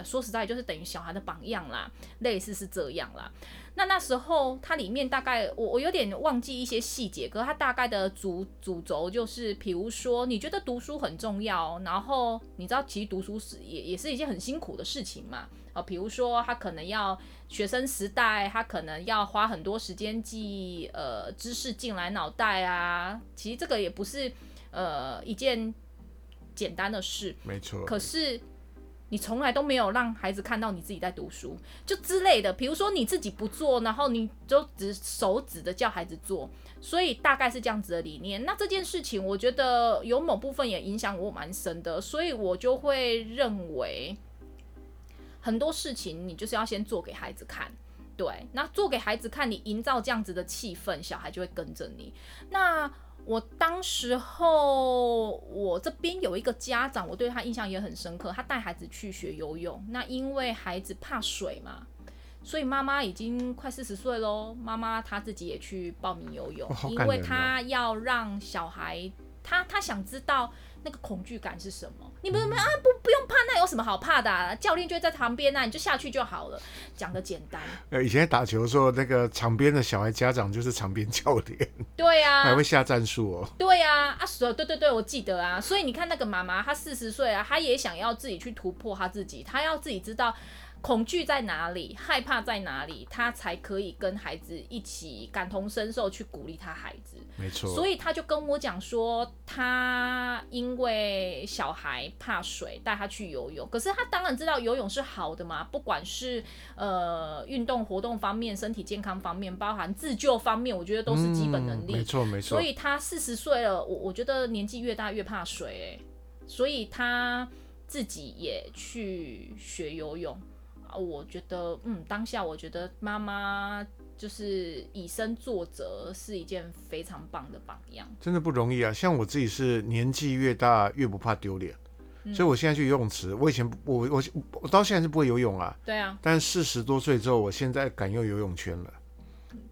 S2: 说实在就是等于小孩的榜样啦，类似是这样啦。那那时候它里面大概我我有点忘记一些细节，可是它大概的主主轴就是，比如说你觉得读书很重要，然后你知道其实读书是也也是一件很辛苦的事情嘛，啊，比如说他可能要学生时代，他可能要花很多时间记呃知识进来脑袋啊，其实这个也不是呃一件简单的事，
S3: 没错，
S2: 可是。你从来都没有让孩子看到你自己在读书，就之类的。比如说你自己不做，然后你就只手指的叫孩子做，所以大概是这样子的理念。那这件事情，我觉得有某部分也影响我蛮深的，所以我就会认为很多事情你就是要先做给孩子看。对，那做给孩子看，你营造这样子的气氛，小孩就会跟着你。那。我当时候，我这边有一个家长，我对他印象也很深刻。他带孩子去学游泳，那因为孩子怕水嘛，所以妈妈已经快四十岁喽。妈妈她自己也去报名游泳，因为她要让小孩，她她想知道。那个恐惧感是什么？你们没啊？不，不用怕，那有什么好怕的啊？教练就在旁边啊，你就下去就好了。讲的简单。
S3: 呃，以前打球的时候，那个场边的小孩家长就是场边教练。
S2: 对呀、啊，
S3: 还会下战术哦。
S2: 对呀、啊，所，对对对，我记得啊。所以你看那个妈妈，她四十岁啊，她也想要自己去突破她自己，她要自己知道恐惧在哪里，害怕在哪里，他才可以跟孩子一起感同身受去鼓励他孩子。
S3: 没错。
S2: 所以他就跟我讲说，他因为小孩怕水，带他去游泳。可是他当然知道游泳是好的嘛，不管是呃运动活动方面、身体健康方面，包含自救方面，我觉得都是基本能力。
S3: 嗯、没错没错。
S2: 所以他四十岁了，我我觉得年纪越大越怕水，诶，所以他自己也去学游泳啊。我觉得，嗯，当下我觉得妈妈就是以身作则，是一件非常棒的榜样。
S3: 真的不容易啊！像我自己是年纪越大越不怕丢脸，嗯，所以我现在去游泳池。我以前我我我到现在是不会游泳啊。
S2: 对啊。
S3: 但四十多岁之后，我现在敢用游泳圈了。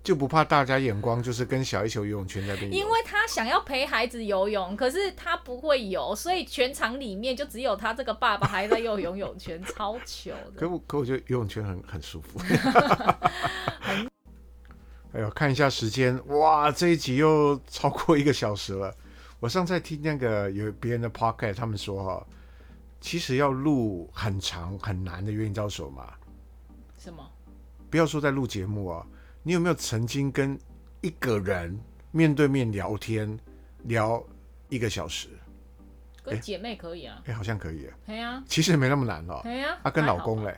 S3: 就不怕大家眼光，就是跟小一球游泳圈在边。
S2: 因为他想要陪孩子游泳，可是他不会游，所以全场里面就只有他这个爸爸还在游游泳圈，超糗的。
S3: 可我可我觉得游泳圈很很舒服。哎呦，看一下时间，哇，这一集又超过一个小时了。我上次听那个有别人的 podcast，他们说哈，其实要录很长很难的原因，你知道什么吗？
S2: 什么？
S3: 不要说在录节目啊。你有没有曾经跟一个人面对面聊天聊一个小时？
S2: 跟姐妹可以啊，
S3: 哎、好像可以啊。
S2: 对啊，
S3: 其实没那么难哦。
S2: 对啊，
S3: 啊，跟老公嘞？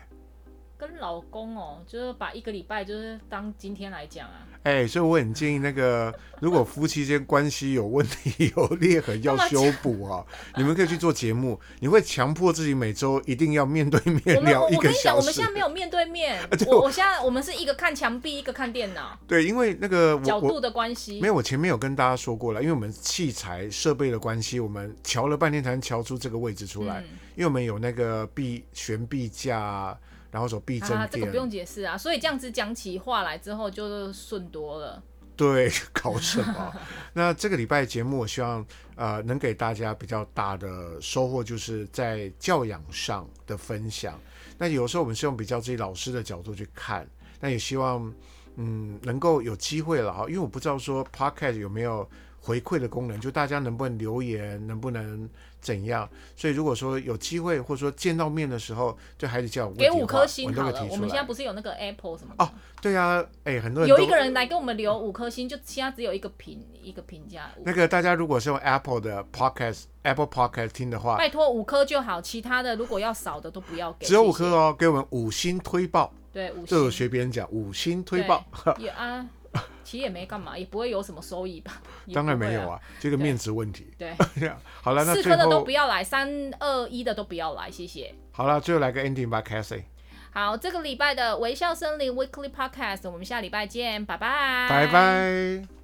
S2: 跟老公哦，就是把一个礼拜就是当今天来讲啊。
S3: 哎、欸，所以我很建议那个，如果夫妻间关系有问题、有裂痕要 修补啊，你们可以去做节目。你会强迫自己每周一定要面对面聊一个小时。我跟你讲，
S2: 我们现在没有面对面。啊、我我现在我们是一个看墙壁，一个看电脑。
S3: 对，因为那个
S2: 角度的关系。
S3: 没有，我前面有跟大家说过了，因为我们器材设备的关系，我们瞧了半天才能瞧出这个位置出来。嗯、因为我们有那个壁悬臂架。然后走避震垫，啊，这个
S2: 不用解释啊。所以这样子讲起话来之后就顺多了。
S3: 对，搞什么？那这个礼拜节目，我希望呃能给大家比较大的收获，就是在教养上的分享。那有时候我们是用比较自己老师的角度去看，那也希望嗯能够有机会了哈。因为我不知道说 Podcast 有没有回馈的功能，就大家能不能留言，能不能？怎样？所以如果说有机会，或者说见到面的时候，对孩子叫
S2: 给五颗星好了。我们现在不是有那个 Apple 什么？
S3: 哦，对啊，哎，很多人
S2: 有一个人来给我们留五颗星，就其他只有一个评一个评价。
S3: 那个大家如果是用 Apple 的 Podcast Apple Podcast 听的话，
S2: 拜托五颗就好，其他的如果要少的都不要给。
S3: 只有五颗哦，给我们五星推爆。
S2: 对，五星。
S3: 就学别人讲五星推爆。
S2: 也 啊。其实也没干嘛，也不会有什么收益吧？啊、
S3: 当然没有啊，这个面子问题。
S2: 对，
S3: 好了，那
S2: 四颗的都不要来，三二一的都不要来，谢谢。
S3: 好了，最后来个 ending 吧，Cassie。
S2: 好，这个礼拜的微笑森林 Weekly Podcast，我们下礼拜见，拜拜，
S3: 拜拜。